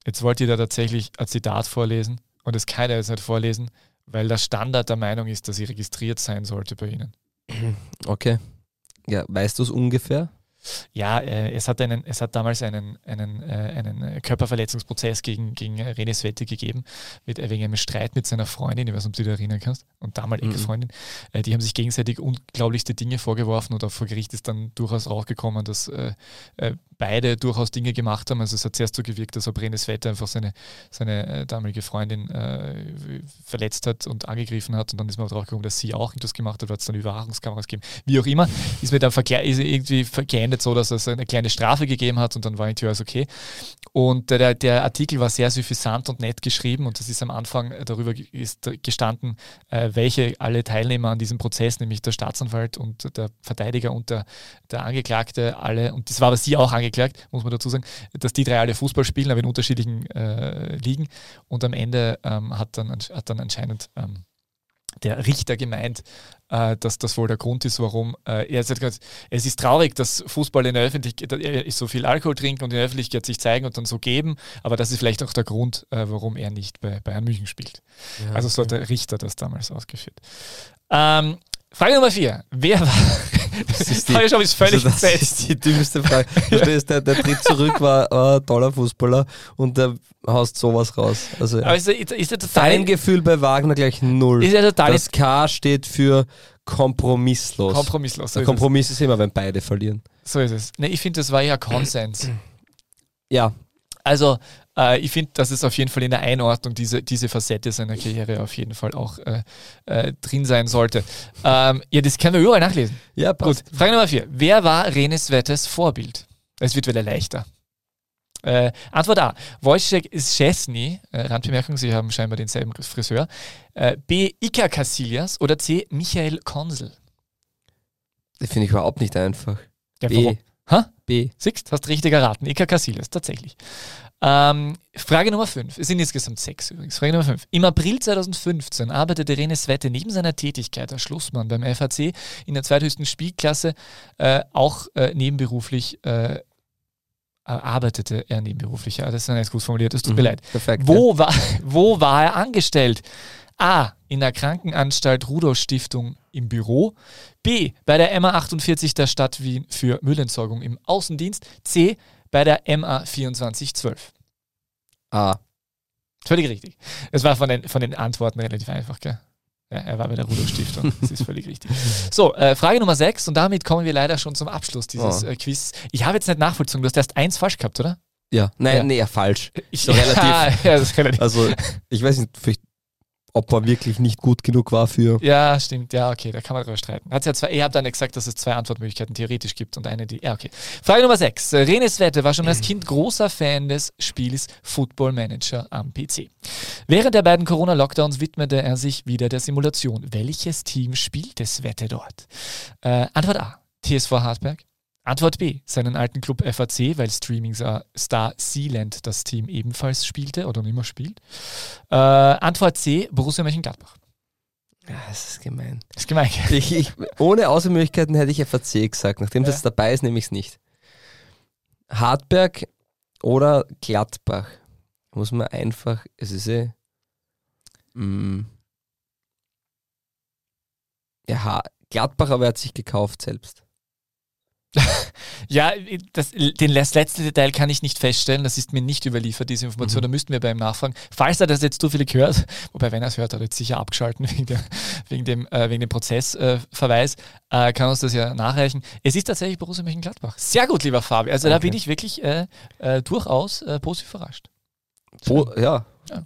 Jetzt wollt ihr da tatsächlich ein Zitat vorlesen und das kann er jetzt nicht vorlesen, weil der Standard der Meinung ist, dass sie registriert sein sollte bei Ihnen. Okay. Ja, weißt du es ungefähr? Ja, äh, es, hat einen, es hat damals einen, einen, äh, einen Körperverletzungsprozess gegen, gegen René Svette gegeben, mit, äh, wegen einem Streit mit seiner Freundin, ich weiß nicht, ob du dich erinnern kannst, und damalige Mhm. Freundin. Äh, die haben sich gegenseitig unglaublichste Dinge vorgeworfen und auch vor Gericht ist dann durchaus rausgekommen, dass äh, äh, beide durchaus Dinge gemacht haben. Also es hat zuerst so gewirkt, als ob René Svette einfach seine, seine äh, damalige Freundin äh, verletzt hat und angegriffen hat und dann ist man drauf gekommen, dass sie auch etwas gemacht hat, weil es dann Überwachungskameras gegeben. Wie auch immer, ist mir dann verkehrt, ist irgendwie geendet so, dass es eine kleine Strafe gegeben hat und dann war irgendwie alles okay. Und der, der Artikel war sehr suffisant und nett geschrieben und das ist am Anfang darüber ge- ist gestanden, äh, welche alle Teilnehmer an diesem Prozess, nämlich der Staatsanwalt und der Verteidiger und der, der Angeklagte, alle, und das war aber sie auch angeklagt, muss man dazu sagen, dass die drei alle Fußball spielen, aber in unterschiedlichen äh, Ligen. Und am Ende ähm, hat, dann, hat dann anscheinend ähm, der Richter gemeint, äh, dass das wohl der Grund ist, warum äh, er sagt, es ist traurig, dass Fußball in der Öffentlichkeit so viel Alkohol trinken und in der Öffentlichkeit sich zeigen und dann so geben, aber das ist vielleicht auch der Grund, äh, warum er nicht bei Bayern München spielt. Ja, Also so hat der Richter das damals ausgeführt. Ähm, Frage Nummer vier. Wer war. Das ist die- schon ist völlig also das ist die dümmste Frage. Verstehst du, der, der Tritt zurück war ein toller Fußballer und der haust sowas raus. Also Aber ist, ist, ist er total. Feingefühl bei Wagner gleich null. Ist er total Das K steht für kompromisslos. kompromisslos. So der ist, Kompromiss ist immer, wenn beide verlieren. es. so ist es. Nee, ich finde, das war ja Konsens. Ja, Also, äh, ich finde, dass es auf jeden Fall in der Einordnung diese, diese Facette seiner Karriere auf jeden Fall auch äh, äh, drin sein sollte. Ähm, ja, das können wir überall nachlesen. ja, Gut, passt. Frage Nummer vier. Wer war Renes Wettes Vorbild? Es wird wieder leichter. Äh, Antwort A. Wojciech Szczesny, äh, Randbemerkung, Sie haben scheinbar denselben Friseur. Äh, B. Iker Casillas oder C. Michael Konsel. Das finde ich überhaupt nicht einfach. Ja, B. warum? Ha? B. Siehst, hast richtig erraten. Iker Casillas, tatsächlich. Ähm, Frage Nummer 5. Es sind insgesamt sechs übrigens. Frage Nummer 5. Im April 2015 arbeitete René Svette neben seiner Tätigkeit als Schlussmann beim FAC in der zweithöchsten Spielklasse äh, auch äh, nebenberuflich äh, äh, arbeitete er nebenberuflich. Ja, das ist jetzt gut formuliert, es tut mir Mhm. leid. Perfekt. Wo war, wo war er angestellt? A. In der Krankenanstalt Rudolf Stiftung im Büro. B. Bei der MA 48 der Stadt Wien für Müllentsorgung im Außendienst. C. Bei der MA 2412. Ja. A. Völlig richtig. Es war von den, von den Antworten relativ einfach, gell? Ja, er war bei der Rudolf Stiftung. Das ist völlig richtig. So, äh, Frage Nummer 6 und damit kommen wir leider schon zum Abschluss dieses Oh. äh, Quiz. Ich habe jetzt nicht nachvollzogen, du hast erst eins falsch gehabt, oder? Ja. Nein, Ja. nee, ja, falsch. Ich, relativ. ja, ist relativ. Also, ich weiß nicht, vielleicht, ob er wirklich nicht gut genug war für. Ja, stimmt. Ja, okay, da kann man drüber streiten. Hat's ja zwei, ihr habt dann gesagt, dass es zwei Antwortmöglichkeiten theoretisch gibt und eine, die. Ja, okay. Frage Nummer 6. René Svette war schon als Kind großer Fan des Spiels Football Manager am PC. Während der beiden Corona-Lockdowns widmete er sich wieder der Simulation. Welches Team spielte Svette dort? Äh, Antwort A. TSV Hartberg. Antwort B, seinen alten Club FAC, weil Streaming-Star Sealand das Team ebenfalls spielte oder immer spielt. Äh, Antwort C, Borussia Mönchengladbach. Ja, das ist gemein. Ist gemein. Ich, ich, ohne Auswahlmöglichkeiten hätte ich FAC gesagt. Nachdem Ja. das dabei ist, nehme ich es nicht. Hartberg oder Gladbach. Muss man einfach, es ist eh. Mm, ja, Ha- Gladbach aber er hat sich gekauft selbst. Ja, das, den, das letzte Detail kann ich nicht feststellen. Das ist mir nicht überliefert, diese Information. Mhm. Da müssten wir bei ihm nachfragen. Falls er das jetzt zufällig hört, wobei, wenn er es hört, hat er jetzt sicher abgeschalten wegen, der, wegen dem, äh, wegen dem Prozessverweis, äh, kann uns das ja nachreichen. Es ist tatsächlich Borussia Mönchengladbach. Sehr gut, lieber Fabi. Also da Okay. bin ich wirklich äh, äh, durchaus äh, positiv überrascht. Bo, ja. Ja.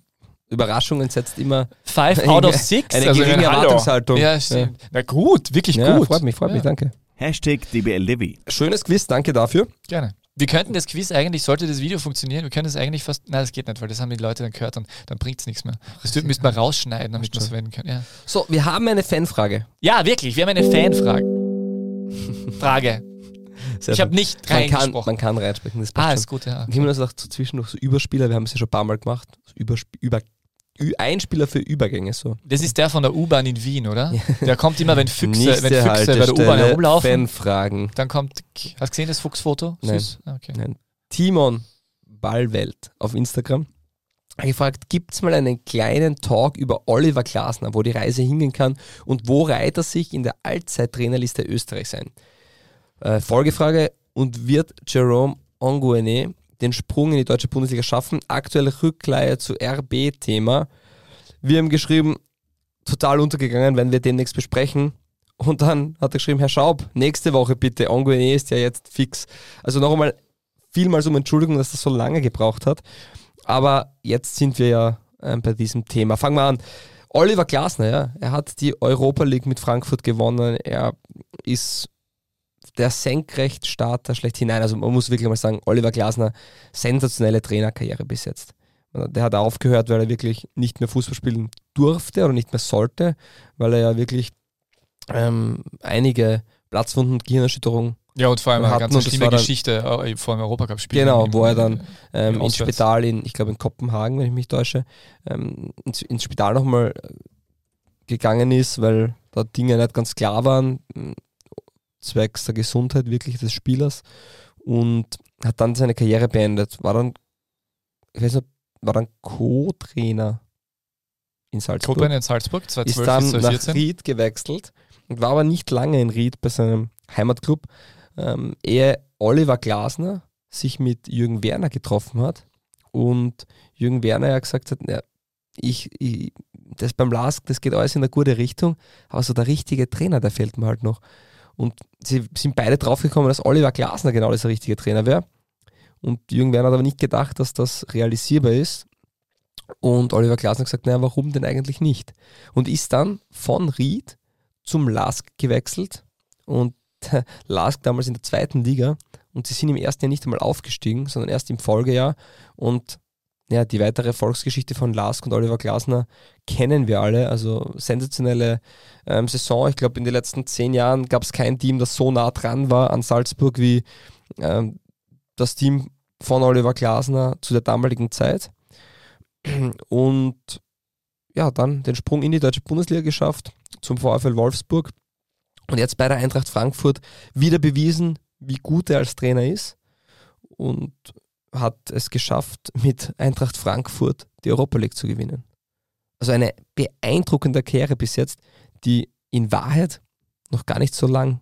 Überraschungen setzt immer Five out of six. eine also geringe. Erwartungshaltung. Ja, stimmt. Na gut, wirklich Ja, gut. freut mich, freut Ja. mich, danke. Hashtag DBLDevi. Schönes Quiz, danke dafür. Gerne. Wir könnten das Quiz eigentlich, sollte das Video funktionieren, wir können es eigentlich fast, nein, das geht nicht, weil das haben die Leute dann gehört und dann bringt es nichts mehr. Das müssten wir rausschneiden, damit wir es verwenden können. Ja. So, wir haben eine Fanfrage. ja, wirklich, wir haben eine Fanfrage. Frage. Sehr Ich habe nicht man kann, reingesprochen. man kann reinsprechen, das passt Ah, schon. ist gut, ja. Ich habe mir das auch so zwischendurch so Überspieler, wir haben es ja schon ein paar Mal gemacht. So Übersp über Einspieler für Übergänge so. Das ist der von der U-Bahn in Wien, oder? Der kommt immer, wenn Füchse, wenn Füchse bei der U-Bahn herumlaufen. Fanfragen. Dann kommt, hast du gesehen das Fuchsfoto? Nein. Süß. Ah, Okay. Nein. Timon Ballwelt auf Instagram hat gefragt, gibt es mal einen kleinen Talk über Oliver Glasner, wo die Reise hingehen kann und wo reiht er sich in der Allzeittrainerliste Österreich sein? Äh, Folgefrage, und wird Jerome Onguene den Sprung in die deutsche Bundesliga schaffen? Aktuelle Rückleihe zu RB-Thema. Wir haben geschrieben, total untergegangen, werden wir demnächst besprechen. Und dann hat er geschrieben, Herr Schaub, nächste Woche bitte. Onguene ist ja jetzt fix. Also noch einmal vielmals um Entschuldigung, dass das so lange gebraucht hat. Aber jetzt sind wir ja ähm, bei diesem Thema. Fangen wir an. Oliver Glasner, ja, er hat die Europa League mit Frankfurt gewonnen. Er ist der Senkrechtstarter schlechthin. Nein, also man muss wirklich mal sagen, Oliver Glasner, sensationelle Trainerkarriere bis jetzt. Der hat aufgehört, weil er wirklich nicht mehr Fußball spielen durfte oder nicht mehr sollte, weil er ja wirklich ähm, einige Platzwunden und Gehirnerschütterungen Ja, und vor allem eine ganz schlimme dann- Geschichte äh, vor dem Europacup-Spiel. Genau, wo er dann ähm, ins. Spital in, ich glaube in Kopenhagen, wenn ich mich täusche, ähm, ins, ins Spital nochmal gegangen ist, weil da Dinge nicht ganz klar waren, zwecks der Gesundheit wirklich des Spielers und hat dann seine Karriere beendet. War dann, ich weiß nicht, war dann Co-Trainer in Salzburg Gruppe in Salzburg, ist 2012 dann bis nach 2014. Ried gewechselt und war aber nicht lange in Ried bei seinem Heimatclub, ähm, ehe Oliver Glasner sich mit Jürgen Werner getroffen hat und Jürgen Werner ja gesagt hat, ja, ich, ich, das beim LASK, das geht alles in eine gute Richtung, aber so der richtige Trainer, der fehlt mir halt noch. Und sie sind beide draufgekommen, dass Oliver Glasner genau das richtige Trainer wäre. Und Jürgen Werner hat aber nicht gedacht, dass das realisierbar ist. Und Oliver Glasner hat gesagt, naja, warum denn eigentlich nicht? Und ist dann von Ried zum LASK gewechselt und LASK damals in der zweiten Liga und sie sind im ersten Jahr nicht einmal aufgestiegen, sondern erst im Folgejahr und ja, die weitere Erfolgsgeschichte von LASK und Oliver Glasner kennen wir alle, also sensationelle ähm, Saison. Ich glaube, in den letzten zehn Jahren gab es kein Team, das so nah dran war an Salzburg wie ähm, das Team von Oliver Glasner zu der damaligen Zeit. Und ja, dann den Sprung in die deutsche Bundesliga geschafft, zum VfL Wolfsburg. Und jetzt bei der Eintracht Frankfurt wieder bewiesen, wie gut er als Trainer ist. Und hat es geschafft, mit Eintracht Frankfurt die Europa League zu gewinnen. Also eine beeindruckende Karriere bis jetzt, die in Wahrheit noch gar nicht so lang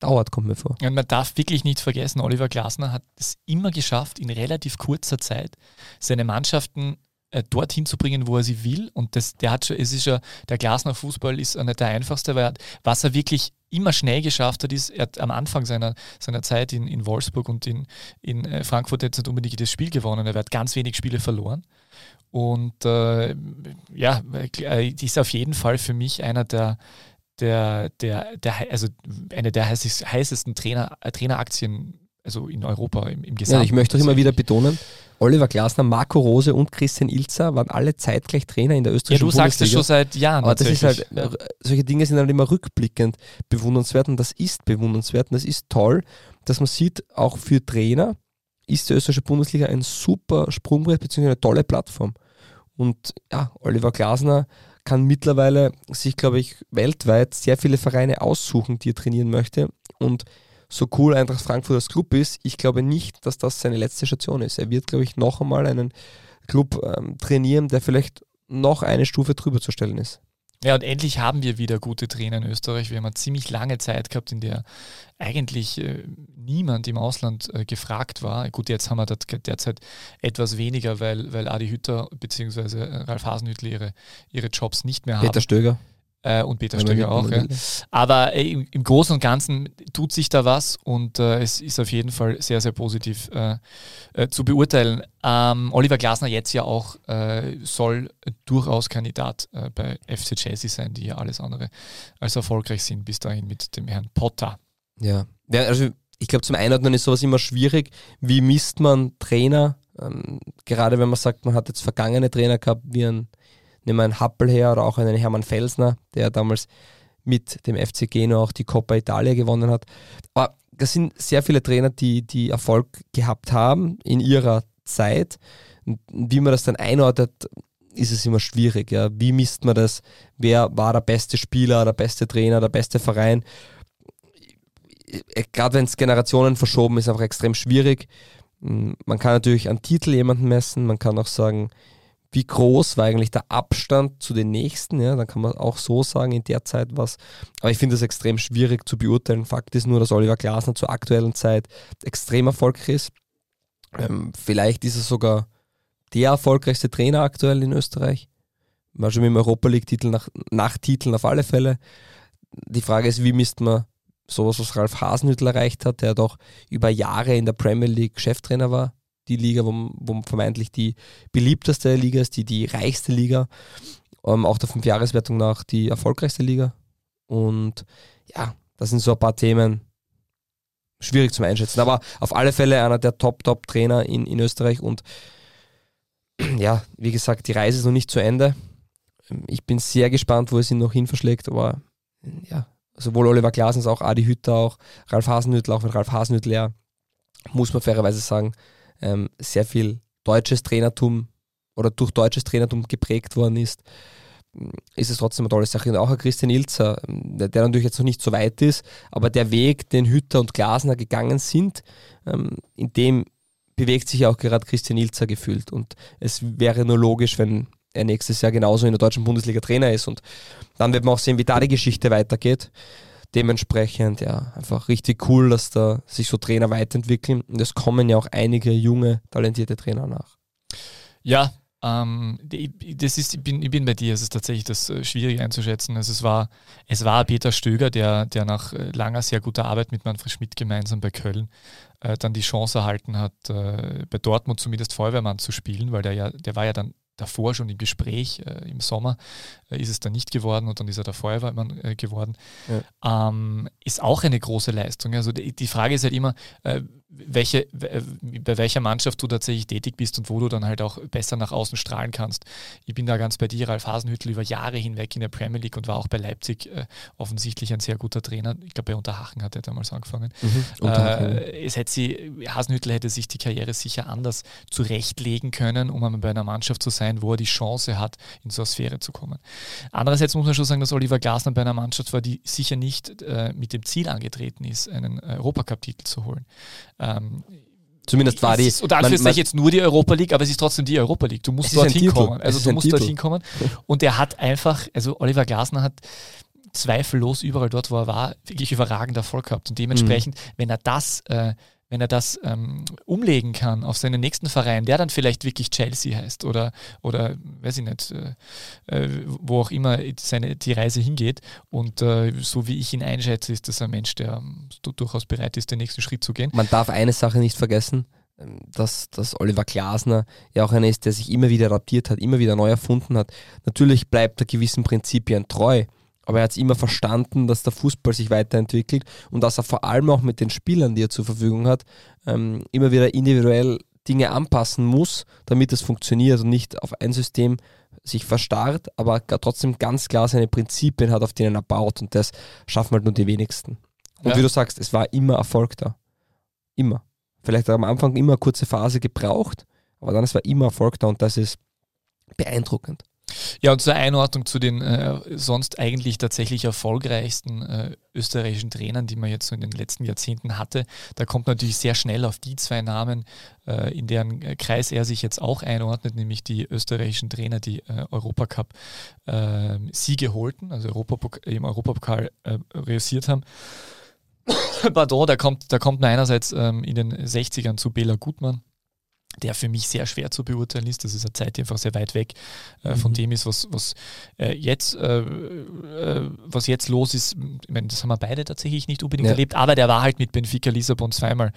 dauert, kommt mir vor. Und man darf wirklich nicht vergessen, Oliver Glasner hat es immer geschafft, in relativ kurzer Zeit seine Mannschaften äh, dorthin zu bringen, wo er sie will. Und das, der hat schon, es ist ja, der Glasner Fußball ist nicht der einfachste, weil er, was er wirklich immer schnell geschafft hat, ist, er hat am Anfang seiner, seiner Zeit in, in Wolfsburg und in, in äh, Frankfurt jetzt nicht unbedingt das Spiel gewonnen. Er hat ganz wenig Spiele verloren. Und äh, ja, äh, ist auf jeden Fall für mich einer der, der, der, der also eine der heißes- heißesten Trainer, äh, Traineraktien also in Europa im, im Ja, Gesamten. ich möchte auch immer wieder betonen, Oliver Glasner, Marco Rose und Christian Ilzer waren alle zeitgleich Trainer in der Ja, österreichischen du sagst das Bundesliga. schon seit Jahren. Aber das ist halt, äh, solche Dinge sind halt immer rückblickend bewundernswert und das ist bewundernswert und das ist toll, dass man sieht, auch für Trainer ist die österreichische Bundesliga ein super Sprungbrett bzw. eine tolle Plattform. Und ja, Oliver Glasner kann mittlerweile sich, glaube ich, weltweit sehr viele Vereine aussuchen, die er trainieren möchte. Und so cool Eintracht Frankfurt als Club ist, ich glaube nicht, dass das seine letzte Station ist. Er wird, glaube ich, noch einmal einen Club ähm, trainieren, der vielleicht noch eine Stufe drüber zu stellen ist. Ja, und endlich haben wir wieder gute Trainer in Österreich. Wir haben eine ziemlich lange Zeit gehabt, in der eigentlich äh, niemand im Ausland äh, gefragt war. Gut, jetzt haben wir das derzeit etwas weniger, weil, weil Adi Hütter bzw. Ralf Hasenhüttl ihre, ihre Jobs nicht mehr haben. Peter Stöger. Äh, und Peter Stöger auch. Ja. Aber äh, im, im Großen und Ganzen tut sich da was und äh, es ist auf jeden Fall sehr, sehr positiv äh, äh, zu beurteilen. Ähm, Oliver Glasner jetzt ja auch äh, soll durchaus Kandidat bei FC Chelsea sein, die ja alles andere als erfolgreich sind bis dahin mit dem Herrn Potter. Ja. ja also ich glaube, zum Einordnen ist sowas immer schwierig. Wie misst man Trainer? Ähm, gerade wenn man sagt, man hat jetzt vergangene Trainer gehabt, wie ein, wir einen Happel her oder auch einen Hermann Felsner, der damals mit dem FC Genua auch die Coppa Italia gewonnen hat. Aber das sind sehr viele Trainer, die, die Erfolg gehabt haben in ihrer Zeit. Und wie man das dann einordnet, ist es immer schwierig. Ja. Wie misst man das? Wer war der beste Spieler, der beste Trainer, der beste Verein? Gerade wenn es Generationen verschoben ist, einfach extrem schwierig. Man kann natürlich an Titel jemanden messen, man kann auch sagen, wie groß war eigentlich der Abstand zu den nächsten, ja, dann kann man auch so sagen, in der Zeit was. Aber ich finde es extrem schwierig zu beurteilen. Fakt ist nur, dass Oliver Glasner zur aktuellen Zeit extrem erfolgreich ist. Ähm, vielleicht ist er sogar der erfolgreichste Trainer aktuell in Österreich. War schon mit dem Europa League-Titel nach, nach Titeln auf alle Fälle. Die Frage ist, wie misst man sowas, was Ralf Hasenhüttl erreicht hat, der doch über Jahre in der Premier League Cheftrainer war. Die Liga, wo, wo vermeintlich die beliebteste Liga ist, die, die reichste Liga. Ähm, auch der Fünfjahreswertung nach die erfolgreichste Liga. Und ja, das sind so ein paar Themen, schwierig zum Einschätzen. Aber auf alle Fälle einer der Top-Top-Trainer in, in Österreich und ja, wie gesagt, die Reise ist noch nicht zu Ende. Ich bin sehr gespannt, wo es ihn noch hin verschlägt, aber ja, sowohl Oliver Glasner als auch Adi Hütter, auch Ralf Hasenhüttl, auch wenn Ralf Hasenhüttl ja, muss man fairerweise sagen, ähm, sehr viel deutsches Trainertum oder durch deutsches Trainertum geprägt worden ist, ist es trotzdem eine tolle Sache. Und auch ein Christian Ilzer, der, natürlich jetzt noch nicht so weit ist, aber der Weg, den Hütter und Glasner gegangen sind, ähm, in dem bewegt sich auch gerade Christian Ilzer gefühlt. Und es wäre nur logisch, wenn er nächstes Jahr genauso in der deutschen Bundesliga Trainer ist. Und dann wird man auch sehen, wie da die Geschichte weitergeht. Dementsprechend, ja, einfach richtig cool, dass da sich so Trainer weiterentwickeln. Und es kommen ja auch einige junge, talentierte Trainer nach. Ja, ähm, das ist, ich, bin, ich bin bei dir, es ist tatsächlich das äh, schwierig einzuschätzen. Also es, war, es war Peter Stöger, der, der nach äh, langer, sehr guter Arbeit mit Manfred Schmidt gemeinsam bei Köln äh, dann die Chance erhalten hat, äh, bei Dortmund zumindest Feuerwehrmann zu spielen, weil der ja, der war ja dann davor schon im Gespräch, äh, im Sommer äh, ist es dann nicht geworden und dann ist er der Feuerwehrmann äh, geworden. Ja. Ähm, ist auch eine große Leistung. Also die, die Frage ist halt immer, welche, bei welcher Mannschaft du tatsächlich tätig bist und wo du dann halt auch besser nach außen strahlen kannst. Ich bin da ganz bei dir, Ralf Hasenhüttl über Jahre hinweg in der Premier League und war auch bei Leipzig äh, offensichtlich ein sehr guter Trainer. Ich glaube, bei Unterhachen hat er damals angefangen. Mhm, äh, es hätte sie, Hasenhüttl hätte sich die Karriere sicher anders zurechtlegen können, um bei einer Mannschaft zu sein, wo er die Chance hat, in so eine Sphäre zu kommen. Andererseits muss man schon sagen, dass Oliver Glasner bei einer Mannschaft war, die sicher nicht äh, mit dem Ziel angetreten ist, einen Europacup-Titel zu holen. Ähm, Zumindest war die. Ist, und Anführungszeichen jetzt nur die Europa League, aber es ist trotzdem die Europa League. Du musst dorthin kommen. Also du musst dorthin kommen. Und er hat einfach, also Oliver Glasner hat zweifellos überall dort, wo er war, wirklich überragend Erfolg gehabt. Und dementsprechend, mhm. wenn er das äh, wenn er das ähm, umlegen kann auf seinen nächsten Verein, der dann vielleicht wirklich Chelsea heißt oder, oder weiß ich nicht, äh, äh, wo auch immer seine, die Reise hingeht. Und äh, so wie ich ihn einschätze, ist das ein Mensch, der ähm, durchaus bereit ist, den nächsten Schritt zu gehen. Man darf eine Sache nicht vergessen, ähm, dass, dass Oliver Glasner ja auch einer ist, der sich immer wieder adaptiert hat, immer wieder neu erfunden hat. Natürlich bleibt er gewissen Prinzipien treu aber er hat es immer verstanden, dass der Fußball sich weiterentwickelt und dass er vor allem auch mit den Spielern, die er zur Verfügung hat, ähm, immer wieder individuell Dinge anpassen muss, damit es funktioniert und nicht auf ein System sich verstarrt, aber trotzdem ganz klar seine Prinzipien hat, auf denen er baut und das schaffen halt nur die wenigsten. Und ja. wie du sagst, es war immer Erfolg da. Immer. Vielleicht hat er am Anfang immer eine kurze Phase gebraucht, aber dann es war immer Erfolg da und das ist beeindruckend. Ja, und zur Einordnung zu den äh, sonst eigentlich tatsächlich erfolgreichsten äh, österreichischen Trainern, die man jetzt so in den letzten Jahrzehnten hatte, da kommt natürlich sehr schnell auf die zwei Namen, äh, in deren äh, Kreis er sich jetzt auch einordnet, nämlich die österreichischen Trainer, die äh, Europacup äh, Siege holten, also Europapok im Europapokal äh, realisiert haben. Pardon, da kommt, da kommt man einerseits ähm, in den 60ern zu Bela Gutmann, der für mich sehr schwer zu beurteilen ist. Das ist eine Zeit, die einfach sehr weit weg äh, von mhm. dem ist, was, was, äh, jetzt, äh, äh was jetzt los ist. Ich meine, das haben wir beide tatsächlich nicht unbedingt ja. erlebt, aber der war halt mit Benfica Lissabon zweimal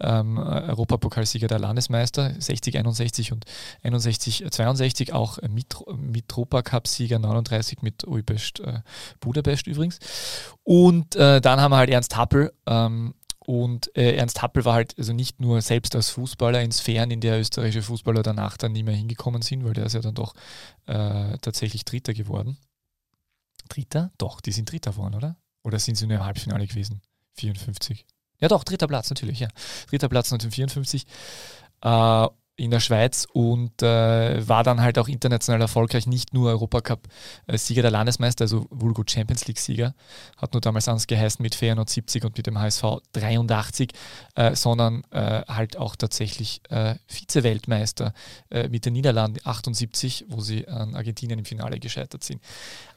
ähm, Europapokalsieger der Landesmeister, 60, 61 und 61, 62, auch mit, mit Cup-Sieger 39 mit Uibest, äh, Budapest übrigens. Und äh, dann haben wir halt Ernst Happel, ähm, und äh, Ernst Happel war halt also nicht nur selbst als Fußballer in Sphären, in der österreichische Fußballer danach dann nie mehr hingekommen sind, weil der ist ja dann doch äh, tatsächlich Dritter geworden. Dritter? Doch, die sind Dritter geworden, oder? Oder sind sie nur im Halbfinale gewesen? 54. Ja doch, dritter Platz natürlich, ja. Dritter Platz 1954. Äh, in der Schweiz und äh, war dann halt auch international erfolgreich, nicht nur Europacup-Sieger der Landesmeister, also Vulgo Champions League-Sieger, hat nur damals anders geheißen mit Feyenoord 70 und mit dem HSV 83, äh, sondern äh, halt auch tatsächlich äh, Vize-Weltmeister äh, mit den Niederlanden 78, wo sie an Argentinien im Finale gescheitert sind.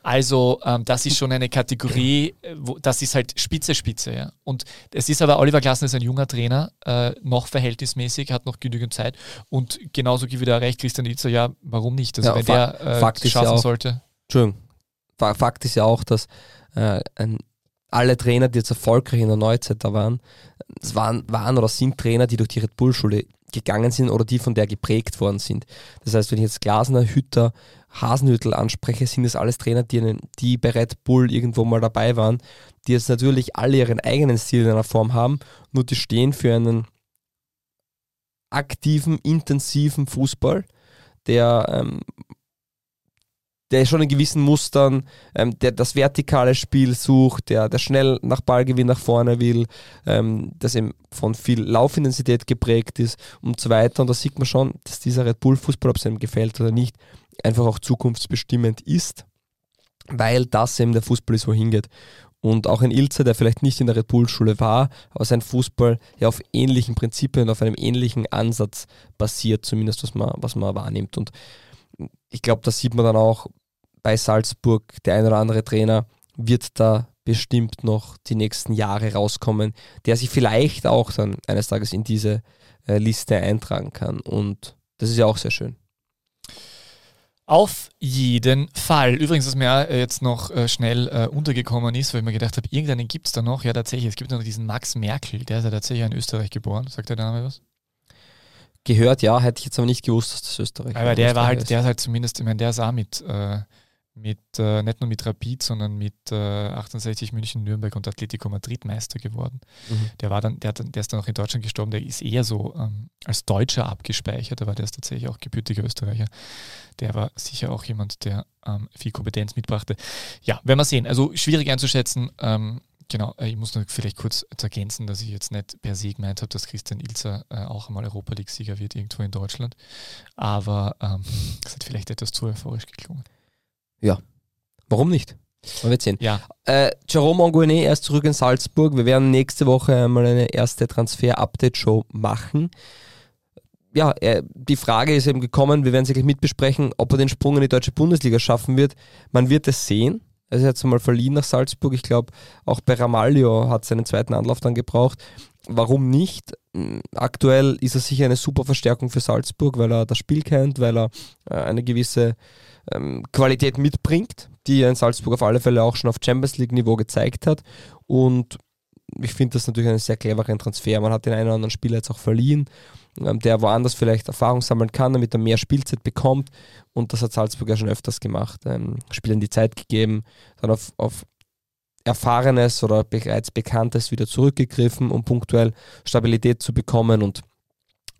Also ähm, das ist schon eine Kategorie, äh, wo, das ist halt Spitze, Spitze. Ja. Und es ist aber, Oliver Glasner ist ein junger Trainer, äh, noch verhältnismäßig, hat noch genügend Zeit und genauso gibt wieder recht, Christian Itzer, ja, warum nicht? Also Ja, wenn Fa- der äh, Fakt ist schaffen ja auch- sollte. Entschuldigung. Fa- Fakt ist ja auch, dass äh, ein, alle Trainer, die jetzt erfolgreich in der Neuzeit da waren, es waren, waren oder sind Trainer, die durch die Red Bull-Schule gegangen sind oder die von der geprägt worden sind. Das heißt, wenn ich jetzt Glasner, Hütter, Hasenhüttel anspreche, sind das alles Trainer, die, die bei Red Bull irgendwo mal dabei waren, die jetzt natürlich alle ihren eigenen Stil in einer Form haben, nur die stehen für einen aktiven, intensiven Fußball, der ähm, der schon in gewissen Mustern, ähm, der das vertikale Spiel sucht, der, der schnell nach Ballgewinn nach vorne will, ähm, das eben von viel Laufintensität geprägt ist und so weiter. Und da sieht man schon, dass dieser Red Bull-Fußball, ob es einem gefällt oder nicht, einfach auch zukunftsbestimmend ist, weil das eben der Fußball ist, wohin geht. Und auch ein Ilze, der vielleicht nicht in der Red Bull-Schule war, aber sein Fußball ja auf ähnlichen Prinzipien, auf einem ähnlichen Ansatz basiert, zumindest was man, was man wahrnimmt. Und ich glaube, das sieht man dann auch bei Salzburg. Der ein oder andere Trainer wird da bestimmt noch die nächsten Jahre rauskommen, der sich vielleicht auch dann eines Tages in diese äh, Liste eintragen kann. Und das ist ja auch sehr schön. Auf jeden Fall. Übrigens, was mir äh, jetzt noch äh, schnell äh, untergekommen ist, weil ich mir gedacht habe, irgendeinen gibt es da noch. Ja, tatsächlich. Es gibt noch diesen Max Merkel, der ist ja tatsächlich in Österreich geboren. Sagt der Name was? Gehört, ja, hätte ich jetzt aber nicht gewusst, dass das Österreich Aber der war halt, ist. der ist halt zumindest, ich meine, der ist auch mit, äh, mit äh, nicht nur mit Rapid, sondern mit äh, 68 München, Nürnberg und Atletico Madrid Meister geworden. Mhm. Der war dann, der, hat, der ist dann auch in Deutschland gestorben, der ist eher so ähm, als Deutscher abgespeichert, aber der ist tatsächlich auch gebürtiger Österreicher. Der war sicher auch jemand, der ähm, viel Kompetenz mitbrachte. Ja, werden wir sehen. Also schwierig einzuschätzen. Ähm, genau, äh, ich muss noch vielleicht kurz ergänzen, dass ich jetzt nicht per se gemeint habe, dass Christian Ilzer äh, auch einmal Europa League-Sieger wird irgendwo in Deutschland. Aber ähm, das hat vielleicht etwas zu euphorisch geklungen. Warum nicht? Man wird sehen. Ja, Äh, Jerome Anguene, er ist zurück in Salzburg. Wir werden nächste Woche einmal eine erste Transfer-Update-Show machen. Ja, er, die Frage ist eben gekommen, wir werden sie gleich mitbesprechen, ob er den Sprung in die deutsche Bundesliga schaffen wird. Man wird es sehen. Er ist jetzt einmal verliehen nach Salzburg. Ich glaube, auch bei Ramalho hat seinen zweiten Anlauf dann gebraucht. Warum nicht? Mm, Aktuell ist er sicher eine super Verstärkung für Salzburg, weil er das Spiel kennt, weil er äh, eine gewisse ähm, Qualität mitbringt, die er in Salzburg auf alle Fälle auch schon auf Champions League-Niveau gezeigt hat. Und ich finde das natürlich einen sehr cleveren Transfer. Man hat den einen oder anderen Spieler jetzt auch verliehen, ähm, der woanders vielleicht Erfahrung sammeln kann, damit er mehr Spielzeit bekommt. Und das hat Salzburg ja schon öfters gemacht. Ähm, Spielern die Zeit gegeben, dann auf, auf Erfahrenes oder bereits Bekanntes wieder zurückgegriffen, um punktuell Stabilität zu bekommen. Und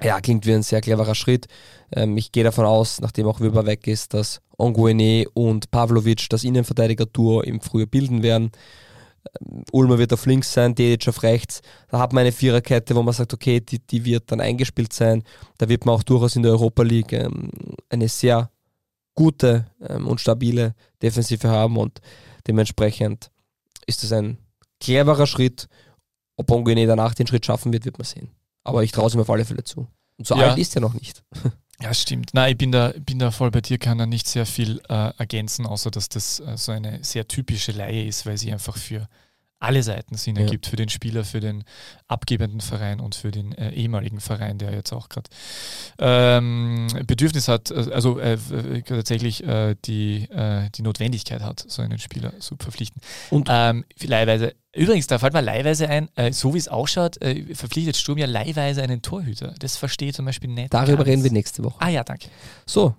ja, klingt wie ein sehr cleverer Schritt. Ähm, ich gehe davon aus, nachdem auch Weber weg ist, dass Onguene und Pavlovic das Innenverteidiger-Duo im Frühjahr bilden werden. Ähm, Ulmer wird auf links sein, Dedic auf rechts. Da hat man eine Viererkette, wo man sagt, okay, die, die wird dann eingespielt sein. Da wird man auch durchaus in der Europa League ähm, eine sehr gute ähm, und stabile Defensive haben und dementsprechend ist das ein cleverer Schritt. Ob Onguene danach den Schritt schaffen wird, wird man sehen. Aber ich traue es ihm auf alle Fälle zu. Und so Ja. alt ist er noch nicht. Ja, stimmt. Nein, ich bin da, bin da voll bei dir, kann da nicht sehr viel äh, ergänzen, außer dass das äh, so eine sehr typische Leihe ist, weil sie einfach für alle Seiten Sinn Ja. ergibt, für den Spieler, für den abgebenden Verein und für den äh, ehemaligen Verein, der jetzt auch gerade ähm, Bedürfnis hat, äh, also äh, tatsächlich äh, die, äh, die Notwendigkeit hat, so einen Spieler zu verpflichten. Und- ähm, leihweise, übrigens, da fällt mir leihweise ein, äh, so wie es ausschaut, verpflichtet Sturm ja leihweise einen Torhüter. Das verstehe ich zum Beispiel nicht. Darüber reden wir nächste Woche. Ah ja, danke. So.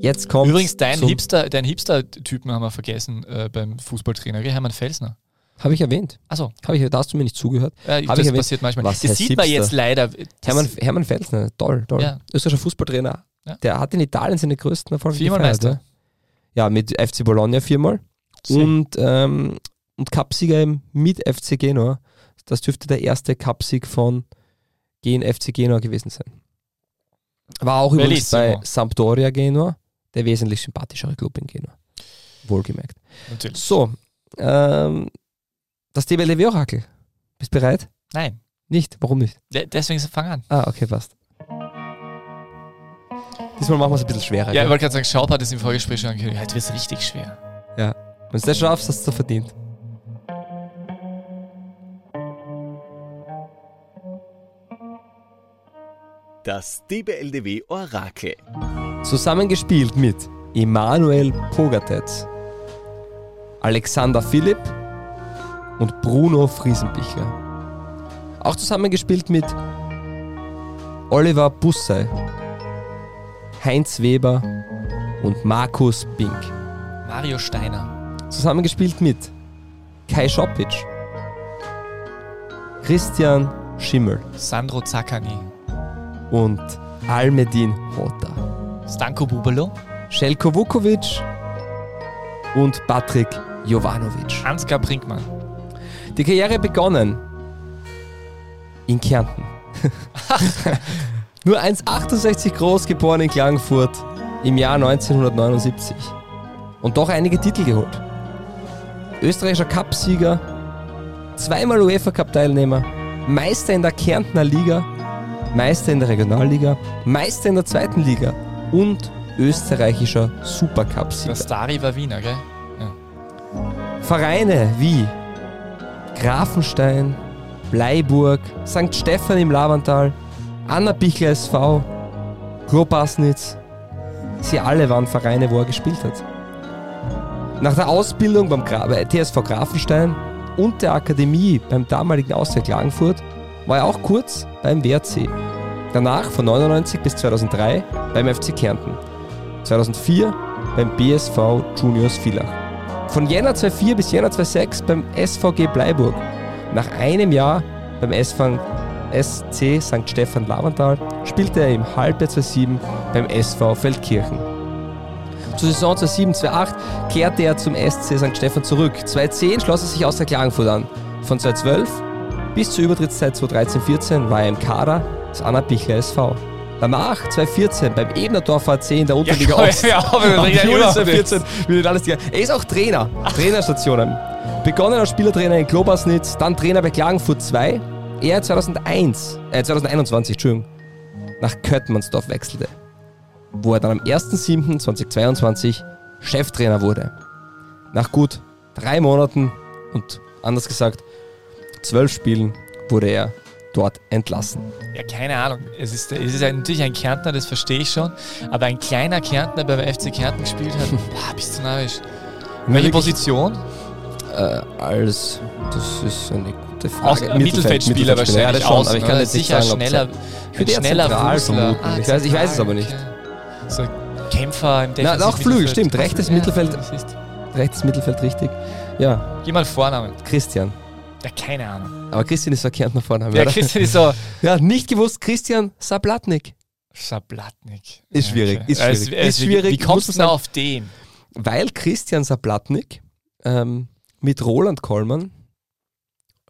Jetzt kommt. Übrigens, dein Hipster, dein Hipster-Typen haben wir vergessen äh, beim Fußballtrainer, gell? Hermann Felsner. Habe ich erwähnt. Achso, Habe ich, da hast du mir nicht zugehört. ich das erwähnt? passiert manchmal. Was das sieht man Hipster? jetzt leider. Hermann, Hermann Felsner, toll, toll. Ja. Österreichischer Fußballtrainer. Ja. Der hat in Italien seine größten Erfolge Viermal gefeiert, Meister. Ja, Ja, mit FC Bologna viermal und, ähm, und Cupsieger mit FC Genua. Das dürfte der erste Cupsieg von Gen FC Genua gewesen sein. War auch übrigens Bellissimo. bei Sampdoria Genua, der wesentlich sympathischere Club in Genua. Wohlgemerkt. Natürlich. So, ähm, das DBLW-Orakel. Bist bereit? Nein. Nicht? Warum nicht? De deswegen fang an. Ah, okay, passt. Diesmal machen wir es ein bisschen schwerer. Ja, ich wollte gerade sagen, Schaub hat es im Vorgespräch schon angekündigt. Heute wird es richtig schwer. Wenn du das schaffst, hast du es verdient. Das DBLDW Orakel. Zusammengespielt mit Emanuel Pogatetz, Alexander Philipp und Bruno Friesenbichler. Auch zusammengespielt mit Oliver Bussey, Heinz Weber und Markus Bink. Mario Steiner. Zusammengespielt mit Kai Schopic, Christian Schimmel Sandro Zaccani. und Almedin Hota. Stanko Bubalo. Šelko Vukovic und Patrick Jovanovic. Ansgar Brinkmann. Die Karriere begonnen in Kärnten. Nur 1,68 groß, geboren in Klagenfurt im Jahr 1979. Und doch einige Titel geholt. Österreichischer Cupsieger, zweimal UEFA Cup Teilnehmer, Meister in der Kärntner Liga, Meister in der Regionalliga, Meister in der zweiten Liga und österreichischer Supercup-Sieger. Der Stari war Wiener, gell? Vereine wie Grafenstein, Bleiburg, St. Stephan im Lavantal, Anna Bichler SV, Klobasnitz. Sie alle waren Vereine, wo er gespielt hat. Nach der Ausbildung beim Gra bei TSV Grafenstein und der Akademie beim damaligen Austria Klagenfurt war er auch kurz beim WRC. Danach von 99 bis 2003 beim FC Kärnten. 2004 beim BSV Juniors Villach. Von Jänner 2004 bis Jänner 2006 beim SVG Bleiburg. Nach einem Jahr beim SV SC St. Stephan Lavantal spielte er im Halbjahr 2007 beim SV Feldkirchen. Zur Saison 2007-2008 kehrte er zum SC St. Stephan zurück. 2010 schloss er sich aus der Klagenfurt an. Von 2012 bis zur Übertrittszeit 2013-14 war er im Kader des Anna Bichler SV. Danach, 2014, beim Ebnerdorfer AC in der Unterliga Ost. ja, aber wir reden ja Juli über 2014 wird alles gegangen. Er ist auch Trainer, Trainerstationen. Begonnen als Spielertrainer in Klobasnitz, dann Trainer bei Klagenfurt 2. Er 2001, äh 2021, Entschuldigung, nach Köttmannsdorf wechselte, wo er dann am 1.7.2022 Cheftrainer wurde. Nach gut drei Monaten und anders gesagt zwölf Spielen wurde er dort entlassen. Ja, keine Ahnung. Es ist, es ist natürlich ein Kärntner, das verstehe ich schon. Aber ein kleiner Kärntner, der beim FC Kärnten gespielt hat, boah, bist du narrisch. Welche Position? Äh, als, das ist eine gute Aus, Frage. äh, Mittelfeldspieler ja, wahrscheinlich. das schon, außen, aber ich kann jetzt nicht sagen, schneller, Ich ein schneller Fußler. Ah, ich, weiß, ich weiß es aber nicht. okay. So Kämpfer im Na, Defensiv auch Flügel, stimmt. Rechtes Ja, Mittelfeld. Rechtes Mittelfeld richtig. Ja, Geh mal Vornamen. Christian. Ja, keine Ahnung. Aber Christian ist verkehrt nach vorne. Der Christian ist so Ja, nicht gewusst, Christian Sablatnik. Schablatnik. Ist schwierig, ist Ja, schwierig. es- Ist wie- schwierig, Wie kommst du denn auf den? Weil Christian Sablatnik ähm, mit Roland Kollmann,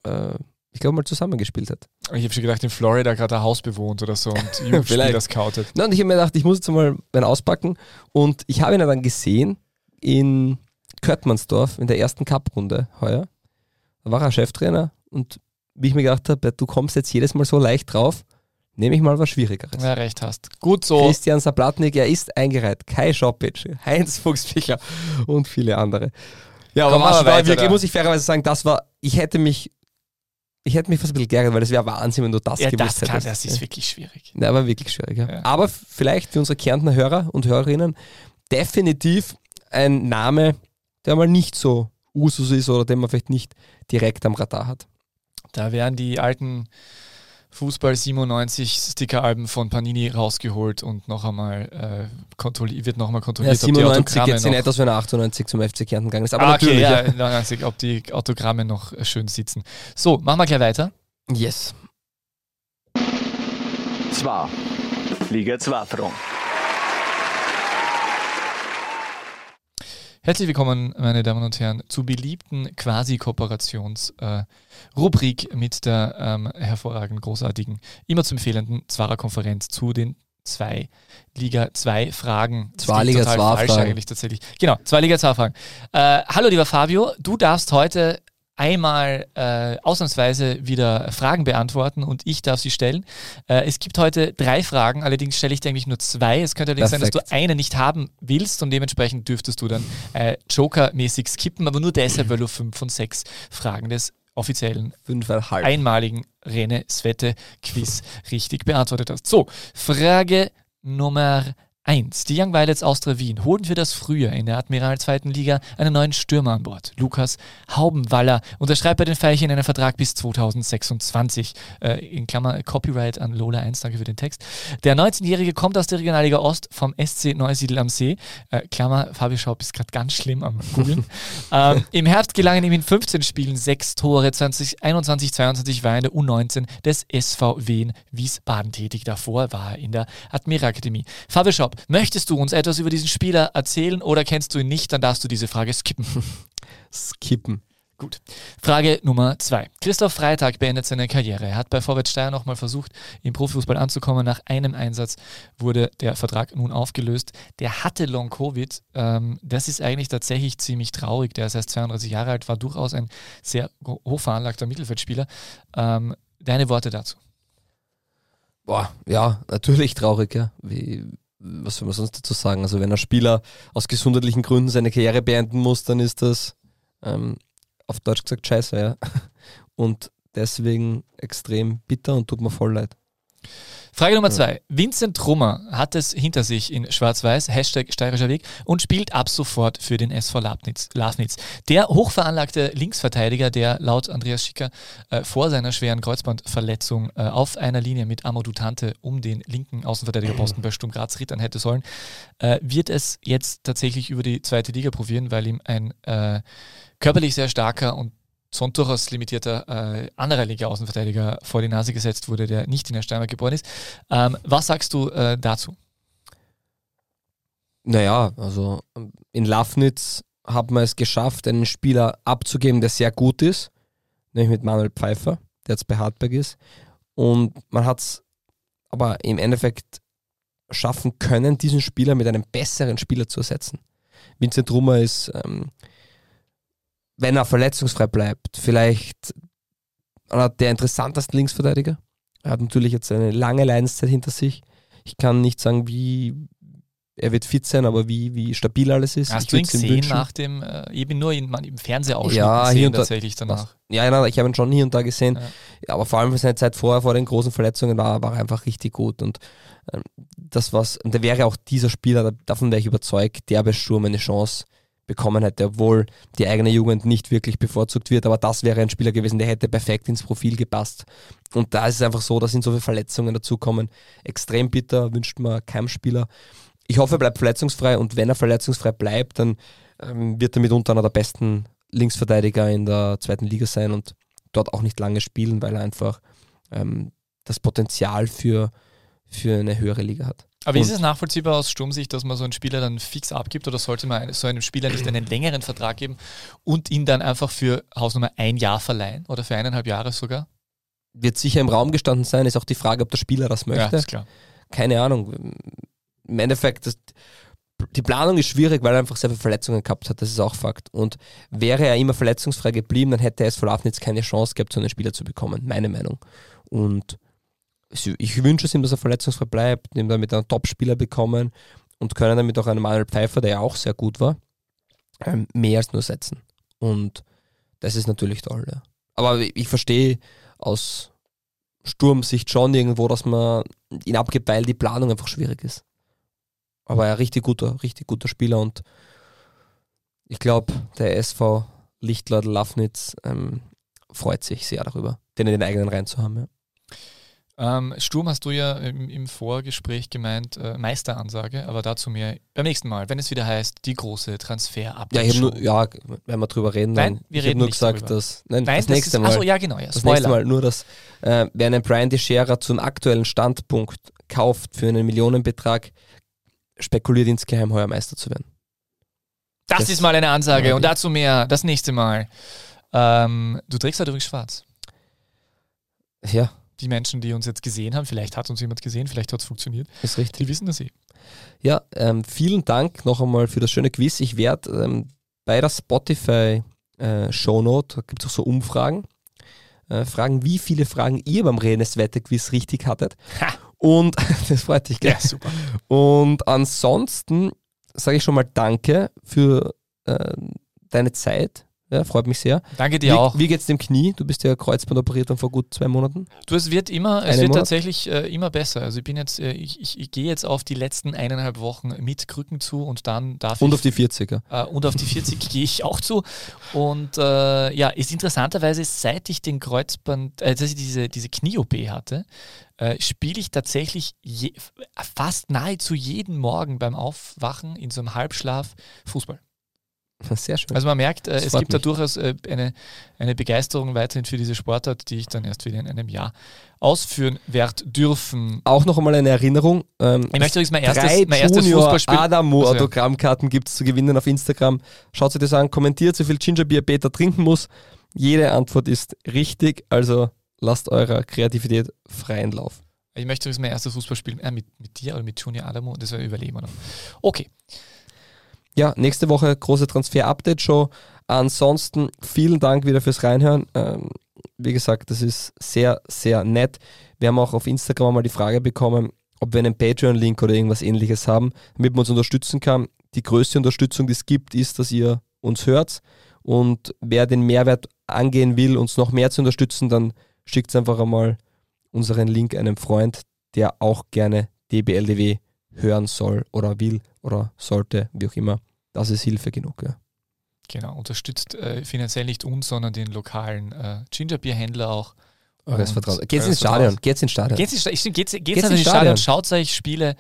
äh, ich glaube mal, zusammengespielt hat. Ich habe schon gedacht, in Florida gerade ein Haus bewohnt oder so und Jugendspieler scoutet. Na, und ich habe mir gedacht, ich muss jetzt mal einen auspacken. Und ich habe ihn ja dann gesehen in Köttmannsdorf in der ersten Cup-Runde heuer. Da war er Cheftrainer und wie ich mir gedacht habe, du kommst jetzt jedes Mal so leicht drauf, nehme ich mal was Schwierigeres. Ja, recht hast. Gut so. Christian Sablatnik, er ist eingereiht. Kai Schopic, Heinz Fuchsbichler und viele andere. Ja, aber aber war wirklich, muss ich fairerweise sagen, das war, ich hätte mich, ich hätte mich fast ein bisschen geärgert, weil das wäre Wahnsinn, wenn du das Ja, gewusst das, kann, hättest. das ist wirklich schwierig. Ja, war wirklich schwierig. Ja. Ja. Aber vielleicht für unsere Kärntner Hörer und Hörerinnen definitiv ein Name, der mal nicht so Usus ist oder den man vielleicht nicht direkt am Radar hat. Da werden die alten Fußball 97 Stickeralben von Panini rausgeholt und noch einmal äh, kontrolliert, wird noch einmal Ja, kontrolliert, ob die 97 Autogramme jetzt nicht, noch, aus wenn er 98 zum FC Kärnten gegangen ist. Aber ah, natürlich. okay, ja, ja. 99, ob die Autogramme noch äh, schön sitzen. So, machen wir gleich weiter. Yes. Zwar. Liga 2 Front. Herzlich willkommen, meine Damen und Herren, zur beliebten Quasi-Kooperations-Rubrik äh, mit der ähm, hervorragend großartigen, immer zu empfehlenden Zwarer-Konferenz zu den zwei Liga 2 Fragen. Zwei Liga 2 Fragen. eigentlich tatsächlich. Genau, zwei Liga 2 Fragen. Äh, hallo lieber Fabio, du darfst heute einmal äh, ausnahmsweise wieder Fragen beantworten und ich darf sie stellen. Äh, es gibt heute drei Fragen, allerdings stelle ich dir eigentlich nur zwei. Es könnte allerdings Perfekt. sein, dass du eine nicht haben willst und dementsprechend dürftest du dann äh, Joker-mäßig skippen, aber nur deshalb, weil du fünf von sechs Fragen des offiziellen einmaligen Rene Svette Quiz richtig beantwortet hast. So, Frage Nummer 1. Die Young Violets Austria Wien holen für das Frühjahr in der Admiral 2. Liga einen neuen Stürmer an Bord. Lukas Haubenwaller unterschreibt bei den Veilchen einen Vertrag bis 2026. Äh, in Klammer Copyright an Lola 1, danke für den Text. Der 19-Jährige kommt aus der Regionalliga Ost vom SC Neusiedl am See. Äh, Klammer, Fabio Schaub ist gerade ganz schlimm am Googeln. ähm, Im Herbst gelangen ihm in 15 Spielen 6 Tore. 2021, 22 war er in der U19 des SV Wien Wiesbaden tätig. Davor war er in der Admiral Akademie. Fabio Schaub, Möchtest du uns etwas über diesen Spieler erzählen oder kennst du ihn nicht? Dann darfst du diese Frage skippen. skippen. Gut. Frage Nummer zwei. Christoph Freitag beendet seine Karriere. Er hat bei Vorwärts Steyr nochmal versucht, im Profifußball anzukommen. Nach einem Einsatz wurde der Vertrag nun aufgelöst. Der hatte Long-Covid. Ähm, das ist eigentlich tatsächlich ziemlich traurig. Der ist erst 32 Jahre alt, war durchaus ein sehr hochveranlagter Mittelfeldspieler. Ähm, deine Worte dazu? Boah, ja, natürlich traurig, ja. Wie, was soll man sonst dazu sagen? Also wenn ein Spieler aus gesundheitlichen Gründen seine Karriere beenden muss, dann ist das ähm, auf Deutsch gesagt scheiße, ja. Und deswegen extrem bitter und tut mir voll leid. Frage Nummer zwei. Vincent Trummer hat es hinter sich in Schwarz-Weiß, Hashtag steirischer Weg, und spielt ab sofort für den SV Lafnitz. Lafnitz. Der hochveranlagte Linksverteidiger, der laut Andreas Schicker äh, vor seiner schweren Kreuzbandverletzung äh, auf einer Linie mit Amadou Tante um den linken Außenverteidigerposten bei Sturm Graz rittern hätte sollen, äh, wird es jetzt tatsächlich über die zweite Liga probieren, weil ihm ein äh, körperlich sehr starker und so durchaus limitierter äh, anderer Liga-Außenverteidiger vor die Nase gesetzt wurde, der nicht in der Steiermark geboren ist. Ähm, was sagst du äh, dazu? Naja, also in Lafnitz hat man es geschafft, einen Spieler abzugeben, der sehr gut ist, nämlich mit Manuel Pfeiffer, der jetzt bei Hartberg ist. Und man hat es aber im Endeffekt schaffen können, diesen Spieler mit einem besseren Spieler zu ersetzen. Vincent Rummer ist ähm, wenn er verletzungsfrei bleibt, vielleicht einer der interessantesten Linksverteidiger. Er hat natürlich jetzt eine lange Leidenszeit hinter sich. Ich kann nicht sagen, wie er wird fit sein, aber wie, wie stabil alles ist. Hast ich du ihn gesehen nach dem, äh, ich bin nur in, man, im Fernsehausschnitt ja, gesehen tatsächlich danach. Was, ja, nein, ich habe ihn schon hier und da gesehen, ja. aber vor allem für seine Zeit vorher, vor den großen Verletzungen, war, war er einfach richtig gut und ähm, das was, und da wäre auch dieser Spieler, davon wäre ich überzeugt, der bei Sturm eine Chance bekommen hätte, obwohl die eigene Jugend nicht wirklich bevorzugt wird. Aber das wäre ein Spieler gewesen, der hätte perfekt ins Profil gepasst. Und da ist es einfach so, da sind so viele Verletzungen dazukommen. Extrem bitter, wünscht man keinem Spieler. Ich hoffe, er bleibt verletzungsfrei und wenn er verletzungsfrei bleibt, dann ähm, wird er mitunter einer der besten Linksverteidiger in der zweiten Liga sein und dort auch nicht lange spielen, weil er einfach ähm, das Potenzial für, für eine höhere Liga hat. Aber ist es nachvollziehbar aus Sturmsicht, dass man so einen Spieler dann fix abgibt oder sollte man so einem Spieler nicht einen längeren Vertrag geben und ihn dann einfach für Hausnummer ein Jahr verleihen oder für eineinhalb Jahre sogar? Wird sicher im Raum gestanden sein, ist auch die Frage, ob der Spieler das möchte. Ja, ist klar. Keine Ahnung. Im Endeffekt, das, die Planung ist schwierig, weil er einfach sehr viele Verletzungen gehabt hat, das ist auch Fakt. Und wäre er immer verletzungsfrei geblieben, dann hätte er es vor jetzt keine Chance gehabt, so einen Spieler zu bekommen, meine Meinung. Und ich wünsche es ihm, dass er verletzungsfrei bleibt, ihm damit einen Top-Spieler bekommen und können damit auch einen Manuel Pfeiffer, der ja auch sehr gut war, ähm, mehr als nur setzen. Und das ist natürlich toll, ja. Aber ich verstehe aus Sturmsicht schon irgendwo, dass man ihn abgibt, weil die Planung einfach schwierig ist. Aber ein richtig guter, richtig guter Spieler und ich glaube, der SV Lichtleut Lafnitz ähm, freut sich sehr darüber, den in den eigenen Reihen zu haben. Ja. Ähm, Sturm hast du ja im, im Vorgespräch gemeint, äh, Meisteransage, aber dazu mehr beim nächsten Mal, wenn es wieder heißt, die große transfer ja, ich nur, ja, wenn wir drüber reden, nein, wir ich reden nur gesagt, darüber. dass nein, nein das, das nächste ist, Mal. Achso, ja, genau, ja, das nächste Mal nur, dass äh, wer einen Brian DeShera zum aktuellen Standpunkt kauft für einen Millionenbetrag, spekuliert insgeheim heuer Meister zu werden. Das, Das- ist mal eine Ansage Ja, und dazu mehr das nächste Mal. Ähm, du trägst halt übrigens schwarz. Ja, Die Menschen, die uns jetzt gesehen haben, vielleicht hat uns jemand gesehen, vielleicht hat es funktioniert, ist richtig. die wissen das eh. Ja, ähm, vielen Dank noch einmal für das schöne Quiz. Ich werde ähm, bei der Spotify äh, Shownote, da gibt es auch so Umfragen, äh, fragen, wie viele Fragen ihr beim Renes Wette-Quiz richtig hattet. Ha. Und das freut dich, gell? super. Und ansonsten sage ich schon mal Danke für äh, deine Zeit. Ja, freut mich sehr. Danke dir wie, auch. Wie geht's dem Knie? Du bist ja Kreuzband operiert und vor gut zwei Monaten. Du, es wird immer, es Einen wird Monat? tatsächlich äh, immer besser. Also ich bin jetzt, äh, ich, ich, ich gehe jetzt auf die letzten eineinhalb Wochen mit Krücken zu und dann darf Und ich auf die 40er. Äh, und auf die 40 gehe ich auch zu. Und äh, ja, ist interessanterweise, seit ich den Kreuzband, äh, dass ich diese, diese Knie-OP hatte, äh, spiele ich tatsächlich je, fast nahezu jeden Morgen beim Aufwachen in so einem Halbschlaf Fußball. Sehr schön. Also man merkt, äh, Das es gibt da mich. durchaus äh, eine, eine Begeisterung weiterhin für diese Sportart, die ich dann erst wieder in einem Jahr ausführen werde dürfen. auch noch einmal eine Erinnerung. Ähm, Ich möchte übrigens mein erstes, drei mein erstes Junior Fußballspiel. Adamo Also. Autogrammkarten gibt es zu gewinnen auf Instagram. Schaut euch das an, kommentiert, wie viel Gingerbier Peter trinken muss. Jede Antwort ist richtig, also lasst eurer Kreativität freien Lauf. Ich möchte übrigens mein erstes Fußballspiel äh, mit, mit dir oder mit Junior Adamo, das überlegen wir noch. Okay. Ja, nächste Woche große Transfer-Update-Show. Ansonsten vielen Dank wieder fürs Reinhören. Ähm, wie gesagt, das ist sehr, sehr nett. Wir haben auch auf Instagram mal die Frage bekommen, ob wir einen Patreon-Link oder irgendwas ähnliches haben, damit man uns unterstützen kann. Die größte Unterstützung, die es gibt, ist, dass ihr uns hört. Und wer den Mehrwert angehen will, uns noch mehr zu unterstützen, dann schickt einfach einmal unseren Link einem Freund, der auch gerne DBLDW hören soll oder will oder sollte, wie auch immer. Das ist Hilfe genug. Ja. Genau, unterstützt äh, finanziell nicht uns, sondern den lokalen äh, Gingerbier-Händler auch. Eures Und Vertrauens. Geht's ins Stadion. Geht's ins Stadion. Geht's, ins Sta- stimmt, geht's, geht's, Geht's einfach ins Stadion, Stadion. schaut euch Spiele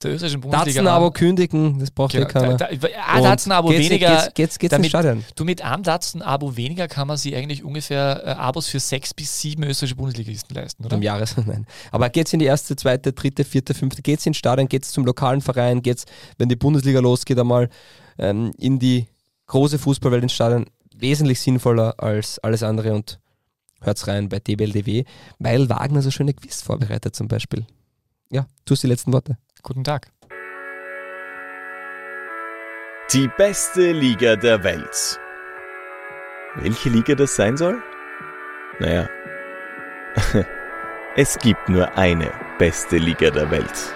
der österreichischen Bundesliga Datsen-Abo an. kündigen, das braucht Genau, ja keiner. da, da, ah, Datsen-Abo weniger. Geht's, geht's, geht's damit- ins Stadion. Du mit einem Datsen-Abo weniger kann man sich eigentlich ungefähr äh, Abos für sechs bis sieben österreichische Bundesligisten leisten, oder? Am Jahres, nein. Aber geht's in die erste, zweite, dritte, vierte, fünfte, geht's ins Stadion, geht's zum lokalen Verein, geht's, wenn die Bundesliga losgeht, einmal ähm, in die große Fußballwelt ins Stadion. Wesentlich sinnvoller als alles andere und hört's rein bei DBLDW, weil Wagner so schöne Quiz vorbereitet zum Beispiel. Ja, du hast die letzten Worte. Guten Tag. Die beste Liga der Welt. Welche Liga das sein soll? Naja, es gibt nur eine beste Liga der Welt.